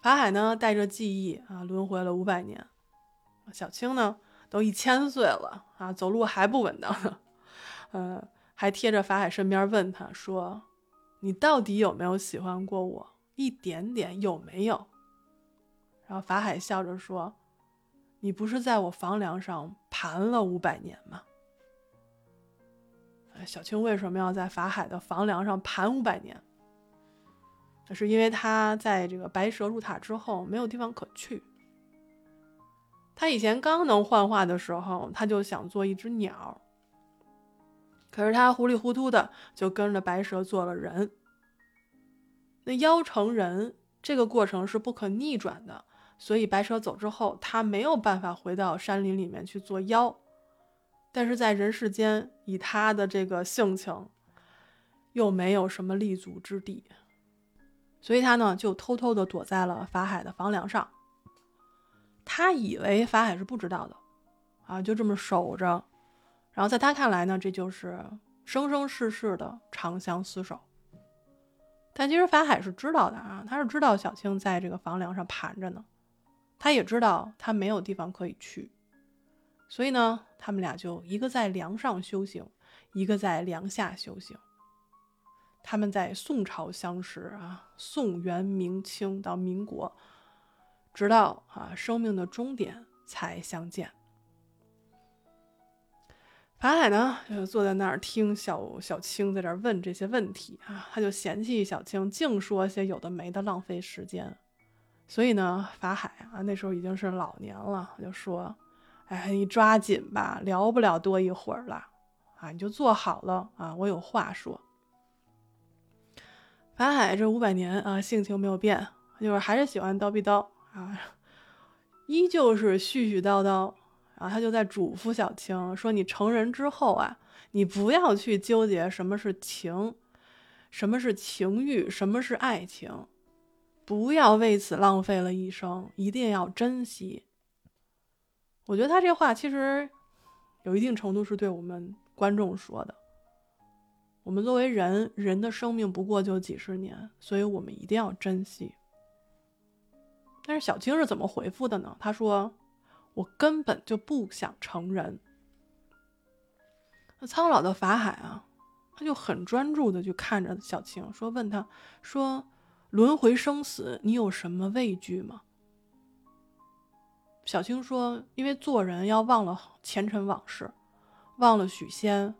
法海呢，带着记忆啊，轮回了五百年。小青呢，都一千岁了啊，走路还不稳当呢。呃，还贴着法海身边问他说：“你到底有没有喜欢过我？一点点有没有？”然后法海笑着说：“你不是在我房梁上盘了五百年吗？”小青为什么要在法海的房梁上盘五百年？那是因为他在这个白蛇入塔之后没有地方可去。他以前刚能幻化的时候，他就想做一只鸟。可是他糊里糊涂的就跟着白蛇做了人。那妖成人这个过程是不可逆转的，所以白蛇走之后，他没有办法回到山林里面去做妖。但是在人世间，以他的这个性情，又没有什么立足之地，所以他呢就偷偷的躲在了法海的房梁上。他以为法海是不知道的，啊，就这么守着。然后在他看来呢，这就是生生世世的长相厮守。但其实法海是知道的啊，他是知道小青在这个房梁上盘着呢，他也知道他没有地方可以去。所以呢，他们俩就一个在梁上修行，一个在梁下修行。他们在宋朝相识啊，宋元明清到民国，直到啊生命的终点才相见。法海呢，就坐在那儿听小小青在这问这些问题啊，他就嫌弃小青净说些有的没的，浪费时间。所以呢，法海啊，那时候已经是老年了，就说。哎，你抓紧吧，聊不了多一会儿了，啊，你就坐好了啊，我有话说。法海这五百年啊，性情没有变，就是还是喜欢叨逼叨啊，依旧是絮絮叨叨，然后他就在嘱咐小青说：“你成人之后啊，你不要去纠结什么是情，什么是情欲，什么是爱情，不要为此浪费了一生，一定要珍惜。”我觉得他这话其实有一定程度是对我们观众说的。我们作为人，人的生命不过就几十年，所以我们一定要珍惜。但是小青是怎么回复的呢？他说：“我根本就不想成人。”那苍老的法海啊，他就很专注的去看着小青，说：“问他说，轮回生死，你有什么畏惧吗？”小青说：“因为做人要忘了前尘往事，忘了许仙，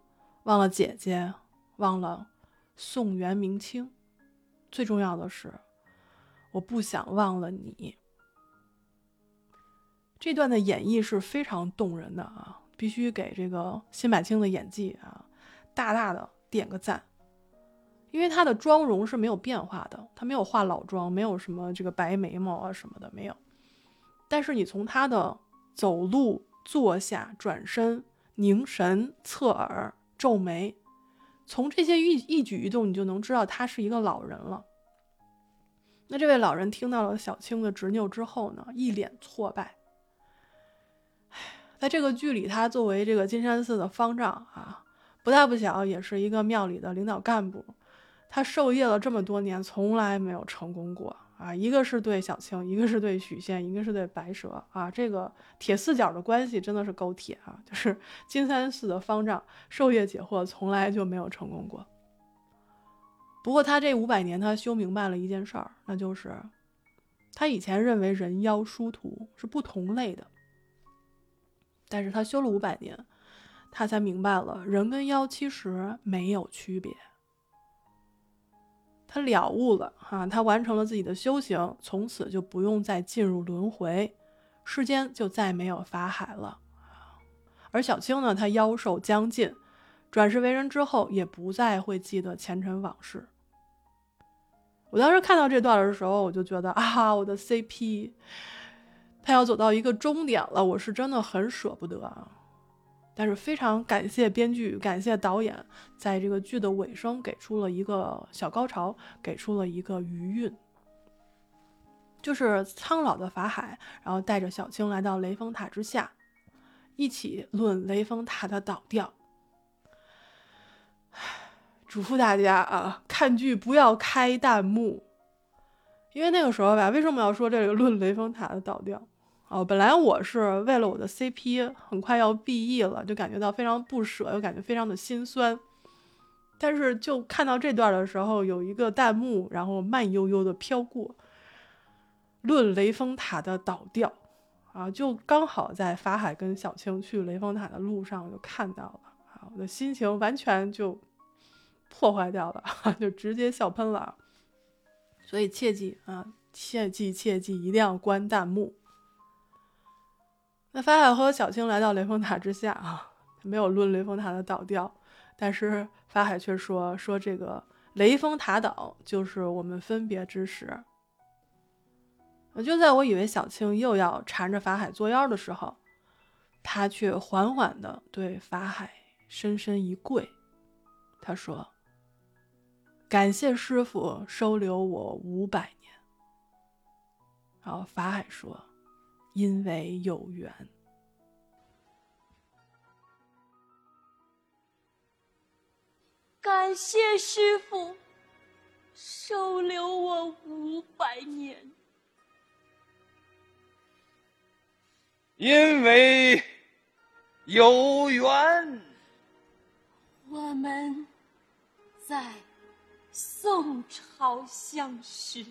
忘了姐姐，忘了宋元明清，最重要的是，我不想忘了你。”这段的演绎是非常动人的啊，必须给这个辛柏青的演技啊大大的点个赞，因为他的妆容是没有变化的，他没有化老妆，没有什么这个白眉毛啊什么的没有。但是你从他的走路、坐下、转身、凝神、侧耳、皱眉，从这些一一举一动，你就能知道他是一个老人了。那这位老人听到了小青的执拗之后呢，一脸挫败。唉，在这个剧里，他作为这个金山寺的方丈啊，不大不小，也是一个庙里的领导干部，他授业了这么多年，从来没有成功过。啊，一个是对小青，一个是对许仙，一个是对白蛇啊，这个铁四角的关系真的是够铁啊！就是 金山寺的方丈授业解惑，从来就没有成功过。不过他这五百年，他修明白了一件事儿，那就是他以前认为人妖殊途是不同类的，但是他修了五百年，他才明白了人跟妖其实没有区别。他了悟了哈，他完成了自己的修行，从此就不用再进入轮回，世间就再没有法海了。而小青呢，他妖寿将尽，转世为人之后，也不再会记得前尘往事。我当时看到这段的时候，我就觉得啊，我的 CP，他要走到一个终点了，我是真的很舍不得啊。但是非常感谢编剧，感谢导演，在这个剧的尾声给出了一个小高潮，给出了一个余韵，就是苍老的法海，然后带着小青来到雷峰塔之下，一起论雷峰塔的倒掉。嘱咐大家啊，看剧不要开弹幕，因为那个时候吧，为什么要说这个论雷峰塔的倒掉？哦，本来我是为了我的 CP 很快要 BE 了，就感觉到非常不舍，又感觉非常的心酸。但是就看到这段的时候，有一个弹幕，然后慢悠悠的飘过，论雷峰塔的倒掉，啊，就刚好在法海跟小青去雷峰塔的路上我就看到了，啊，我的心情完全就。破坏掉了，就直接笑喷了。所以切记啊，切记切记，一定要关弹幕。那法海和小青来到雷峰塔之下啊，没有论雷峰塔的倒掉，但是法海却说说这个雷峰塔倒就是我们分别之时。就在我以为小青又要缠着法海作妖的时候，他却缓缓的对法海深深一跪，他说。感谢师傅收留我五百年。然后法海说：“因为有缘。”感谢师傅收留我五百年，因为有缘。我们在。宋朝相识，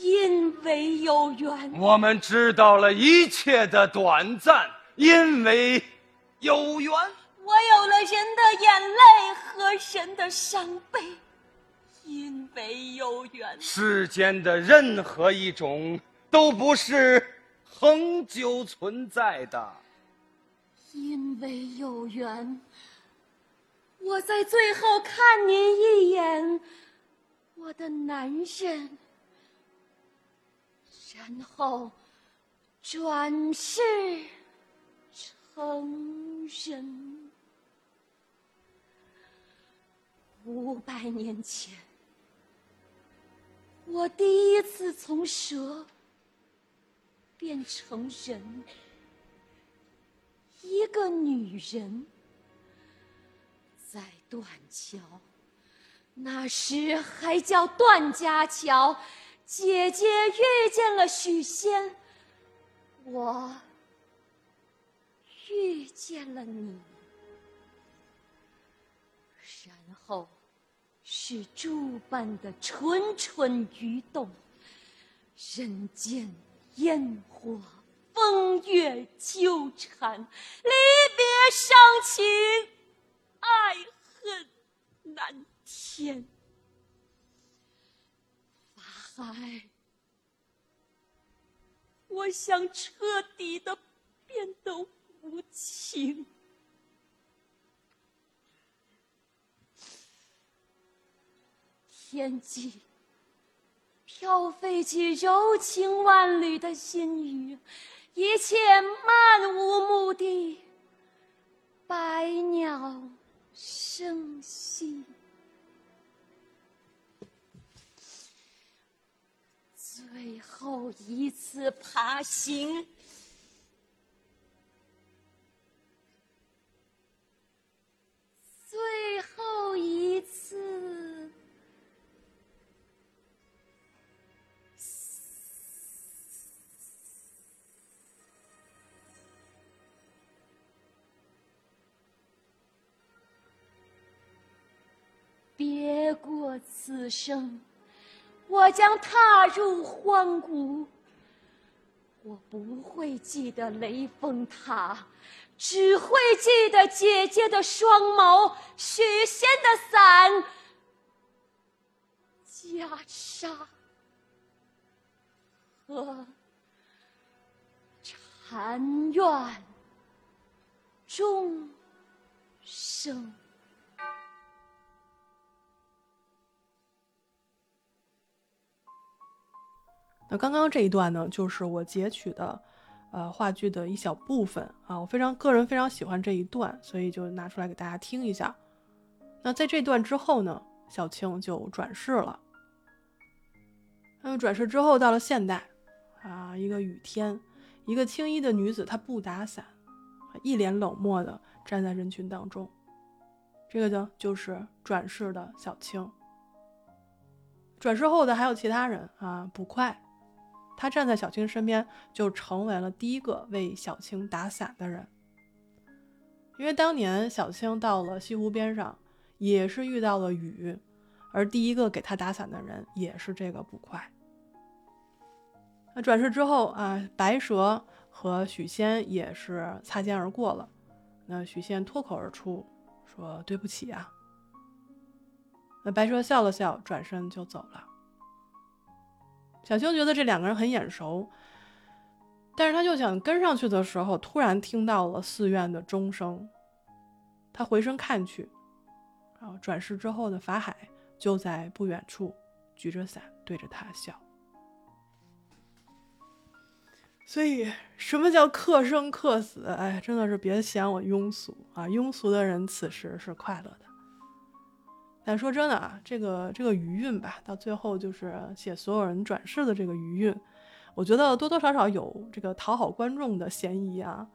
因为有缘。我们知道了一切的短暂，因为有缘。我有了人的眼泪和人的伤悲，因为有缘。世间的任何一种都不是恒久存在的，因为有缘。我在最后看您一眼，我的男人，然后转世成人。五百年前，我第一次从蛇变成人，一个女人。在断桥，那时还叫段家桥。姐姐遇见了许仙，我遇见了你，然后是诸般的蠢蠢欲动，人间烟火，风月纠缠，离别伤情。爱恨难填，海，我想彻底的变得无情。天际飘飞起柔情万缕的心语，一切漫无目的，百鸟。生息，最后一次爬行，最后一次。别过此生，我将踏入荒谷。我不会记得雷峰塔，只会记得姐姐的双眸、许仙的伞、袈裟和禅院终生。那刚刚这一段呢，就是我截取的，呃，话剧的一小部分啊。我非常个人非常喜欢这一段，所以就拿出来给大家听一下。那在这段之后呢，小青就转世了。那么转世之后到了现代，啊，一个雨天，一个青衣的女子，她不打伞，一脸冷漠的站在人群当中。这个呢，就是转世的小青。转世后的还有其他人啊，捕快，他站在小青身边，就成为了第一个为小青打伞的人。因为当年小青到了西湖边上，也是遇到了雨，而第一个给他打伞的人也是这个捕快。那转世之后啊，白蛇和许仙也是擦肩而过了。那许仙脱口而出说：“对不起啊。”那白蛇笑了笑，转身就走了。小青觉得这两个人很眼熟，但是他就想跟上去的时候，突然听到了寺院的钟声。他回身看去，然后转世之后的法海就在不远处，举着伞对着他笑。所以，什么叫克生克死？哎，真的是别嫌我庸俗啊！庸俗的人此时是快乐的。但说真的啊，这个这个余韵吧，到最后就是写所有人转世的这个余韵，我觉得多多少少有这个讨好观众的嫌疑啊。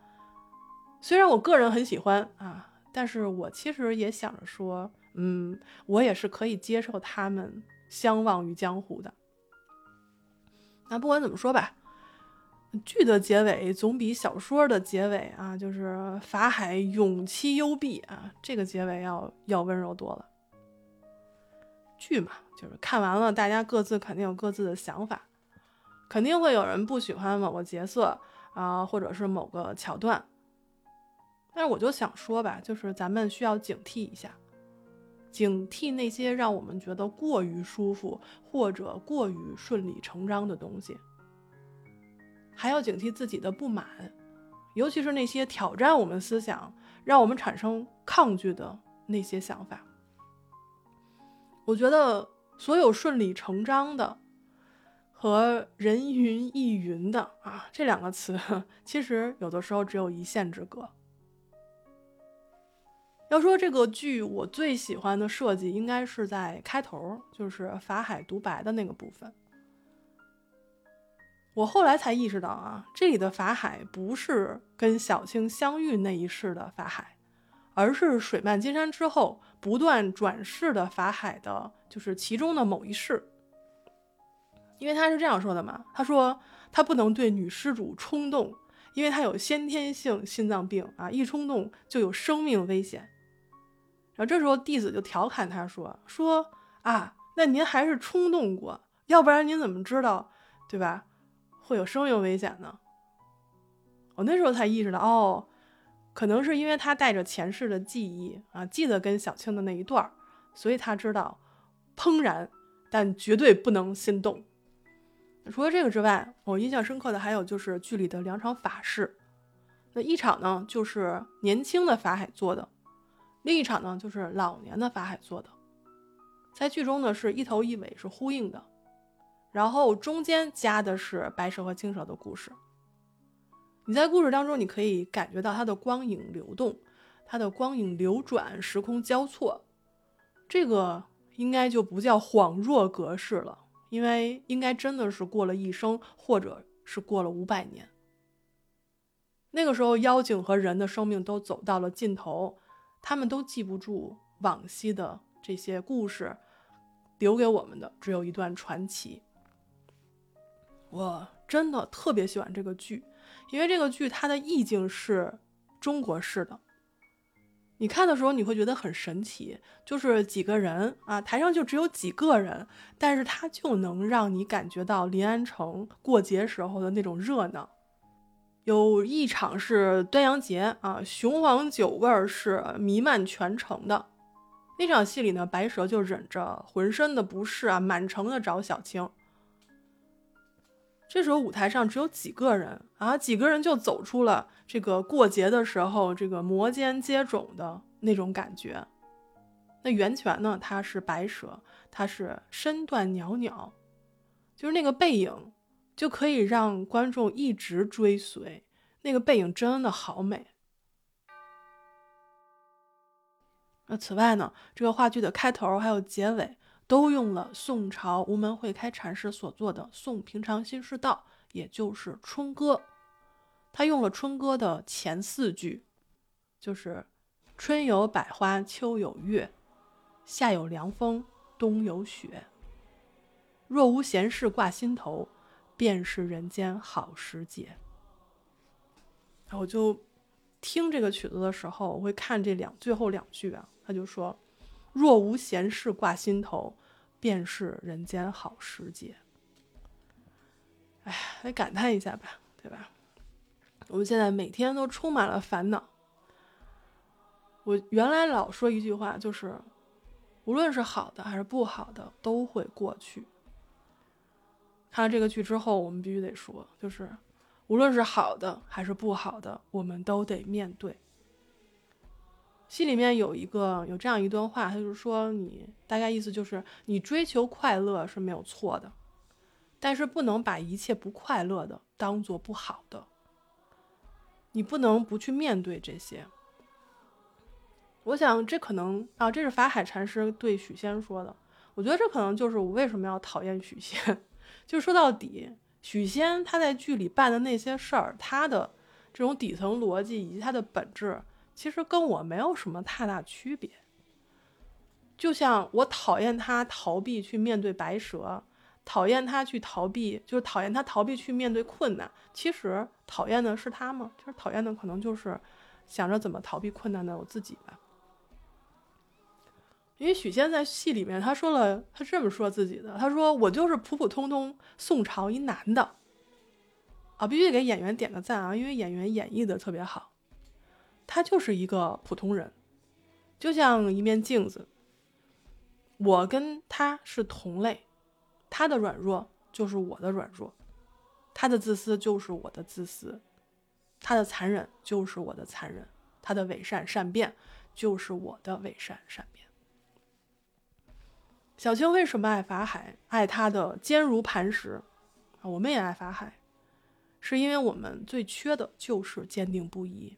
虽然我个人很喜欢啊，但是我其实也想着说，嗯，我也是可以接受他们相忘于江湖的。那不管怎么说吧。剧的结尾总比小说的结尾啊，就是法海永期幽闭啊，这个结尾要要温柔多了。剧嘛，就是看完了，大家各自肯定有各自的想法，肯定会有人不喜欢某个角色啊，或者是某个桥段。但是我就想说吧，就是咱们需要警惕一下，警惕那些让我们觉得过于舒服或者过于顺理成章的东西。还要警惕自己的不满，尤其是那些挑战我们思想、让我们产生抗拒的那些想法。我觉得所有顺理成章的和人云亦云的啊这两个词，其实有的时候只有一线之隔。要说这个剧，我最喜欢的设计应该是在开头，就是法海独白的那个部分。我后来才意识到啊，这里的法海不是跟小青相遇那一世的法海，而是水漫金山之后不断转世的法海的，就是其中的某一世。因为他是这样说的嘛，他说他不能对女施主冲动，因为他有先天性心脏病啊，一冲动就有生命危险。然后这时候弟子就调侃他说：“说啊，那您还是冲动过，要不然您怎么知道，对吧？”会有生命危险呢。我那时候才意识到，哦，可能是因为他带着前世的记忆啊，记得跟小青的那一段所以他知道怦然，但绝对不能心动。除了这个之外，我印象深刻的还有就是剧里的两场法事。那一场呢，就是年轻的法海做的；另一场呢，就是老年的法海做的。在剧中呢，是一头一尾是呼应的。然后中间加的是白蛇和青蛇的故事。你在故事当中，你可以感觉到它的光影流动，它的光影流转，时空交错。这个应该就不叫恍若隔世了，因为应该真的是过了一生，或者是过了五百年。那个时候，妖精和人的生命都走到了尽头，他们都记不住往昔的这些故事，留给我们的只有一段传奇。我真的特别喜欢这个剧，因为这个剧它的意境是中国式的。你看的时候你会觉得很神奇，就是几个人啊，台上就只有几个人，但是他就能让你感觉到临安城过节时候的那种热闹。有一场是端阳节啊，雄黄酒味儿是弥漫全城的。那场戏里呢，白蛇就忍着浑身的不适啊，满城的找小青。这时候舞台上只有几个人啊，几个人就走出了这个过节的时候这个摩肩接踵的那种感觉。那袁泉呢，他是白蛇，他是身段袅袅，就是那个背影就可以让观众一直追随，那个背影真的好美。那此外呢，这个话剧的开头还有结尾。都用了宋朝无门会开禅师所作的《宋平常心是道》，也就是春歌。他用了春歌的前四句，就是“春有百花，秋有月，夏有凉风，冬有雪。若无闲事挂心头，便是人间好时节。”我就听这个曲子的时候，我会看这两最后两句啊，他就说：“若无闲事挂心头，便是人间好时节。”哎，来感叹一下吧，对吧？我们现在每天都充满了烦恼。我原来老说一句话，就是无论是好的还是不好的，都会过去。看了这个剧之后，我们必须得说，就是无论是好的还是不好的，我们都得面对。戏里面有一个有这样一段话，他就是说，你大概意思就是，你追求快乐是没有错的，但是不能把一切不快乐的当做不好的。你不能不去面对这些。我想，这可能啊，这是法海禅师对许仙说的。我觉得这可能就是我为什么要讨厌许仙。就说到底，许仙他在剧里办的那些事儿，他的这种底层逻辑以及他的本质，其实跟我没有什么太大区别。就像我讨厌他逃避去面对白蛇。讨厌他去逃避，就是讨厌他逃避去面对困难。其实讨厌的是他吗？其实讨厌的可能就是想着怎么逃避困难的我自己吧。因为许仙在戏里面他说了，他这么说自己的，他说我就是普普通通宋朝一男的啊，必须给演员点个赞啊，因为演员演绎的特别好。他就是一个普通人，就像一面镜子，我跟他是同类。他的软弱就是我的软弱，他的自私就是我的自私，他的残忍就是我的残忍，他的伪善善变就是我的伪善善变。小青为什么爱法海？爱他的坚如磐石啊！我们也爱法海，是因为我们最缺的就是坚定不移。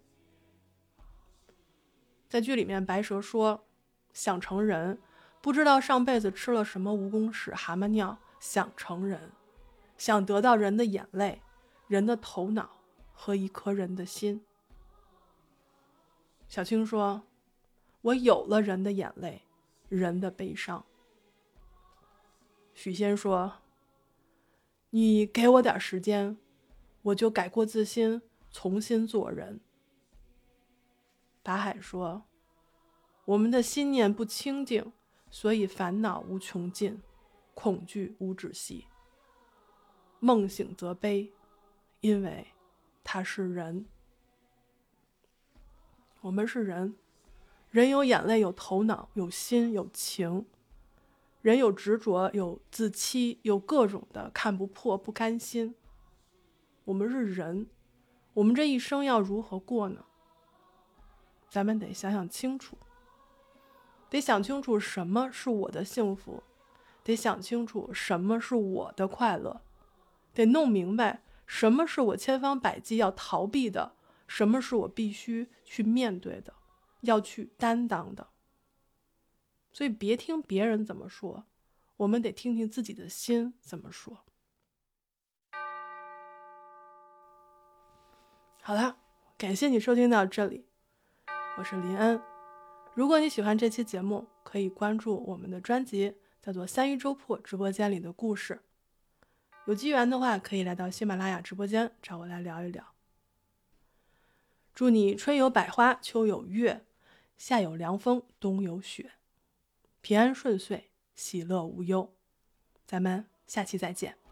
在剧里面，白蛇说想成人，不知道上辈子吃了什么蜈蚣屎、蛤蟆尿。想成人，想得到人的眼泪、人的头脑和一颗人的心。小青说：“我有了人的眼泪，人的悲伤。”许仙说：“你给我点时间，我就改过自新，重新做人。”法海说：“我们的心念不清净，所以烦恼无穷尽。”恐惧无止息，梦醒则悲，因为他是人。我们是人，人有眼泪，有头脑，有心，有情。人有执着，有自欺，有各种的看不破、不甘心。我们是人，我们这一生要如何过呢？咱们得想想清楚，得想清楚什么是我的幸福。得想清楚什么是我的快乐，得弄明白什么是我千方百计要逃避的，什么是我必须去面对的，要去担当的。所以别听别人怎么说，我们得听听自己的心怎么说。好了，感谢你收听到这里，我是林恩。如果你喜欢这期节目，可以关注我们的专辑。叫做三一周铺直播间里的故事，有机缘的话可以来到喜马拉雅直播间找我来聊一聊。祝你春有百花，秋有月，夏有凉风，冬有雪，平安顺遂，喜乐无忧。咱们下期再见。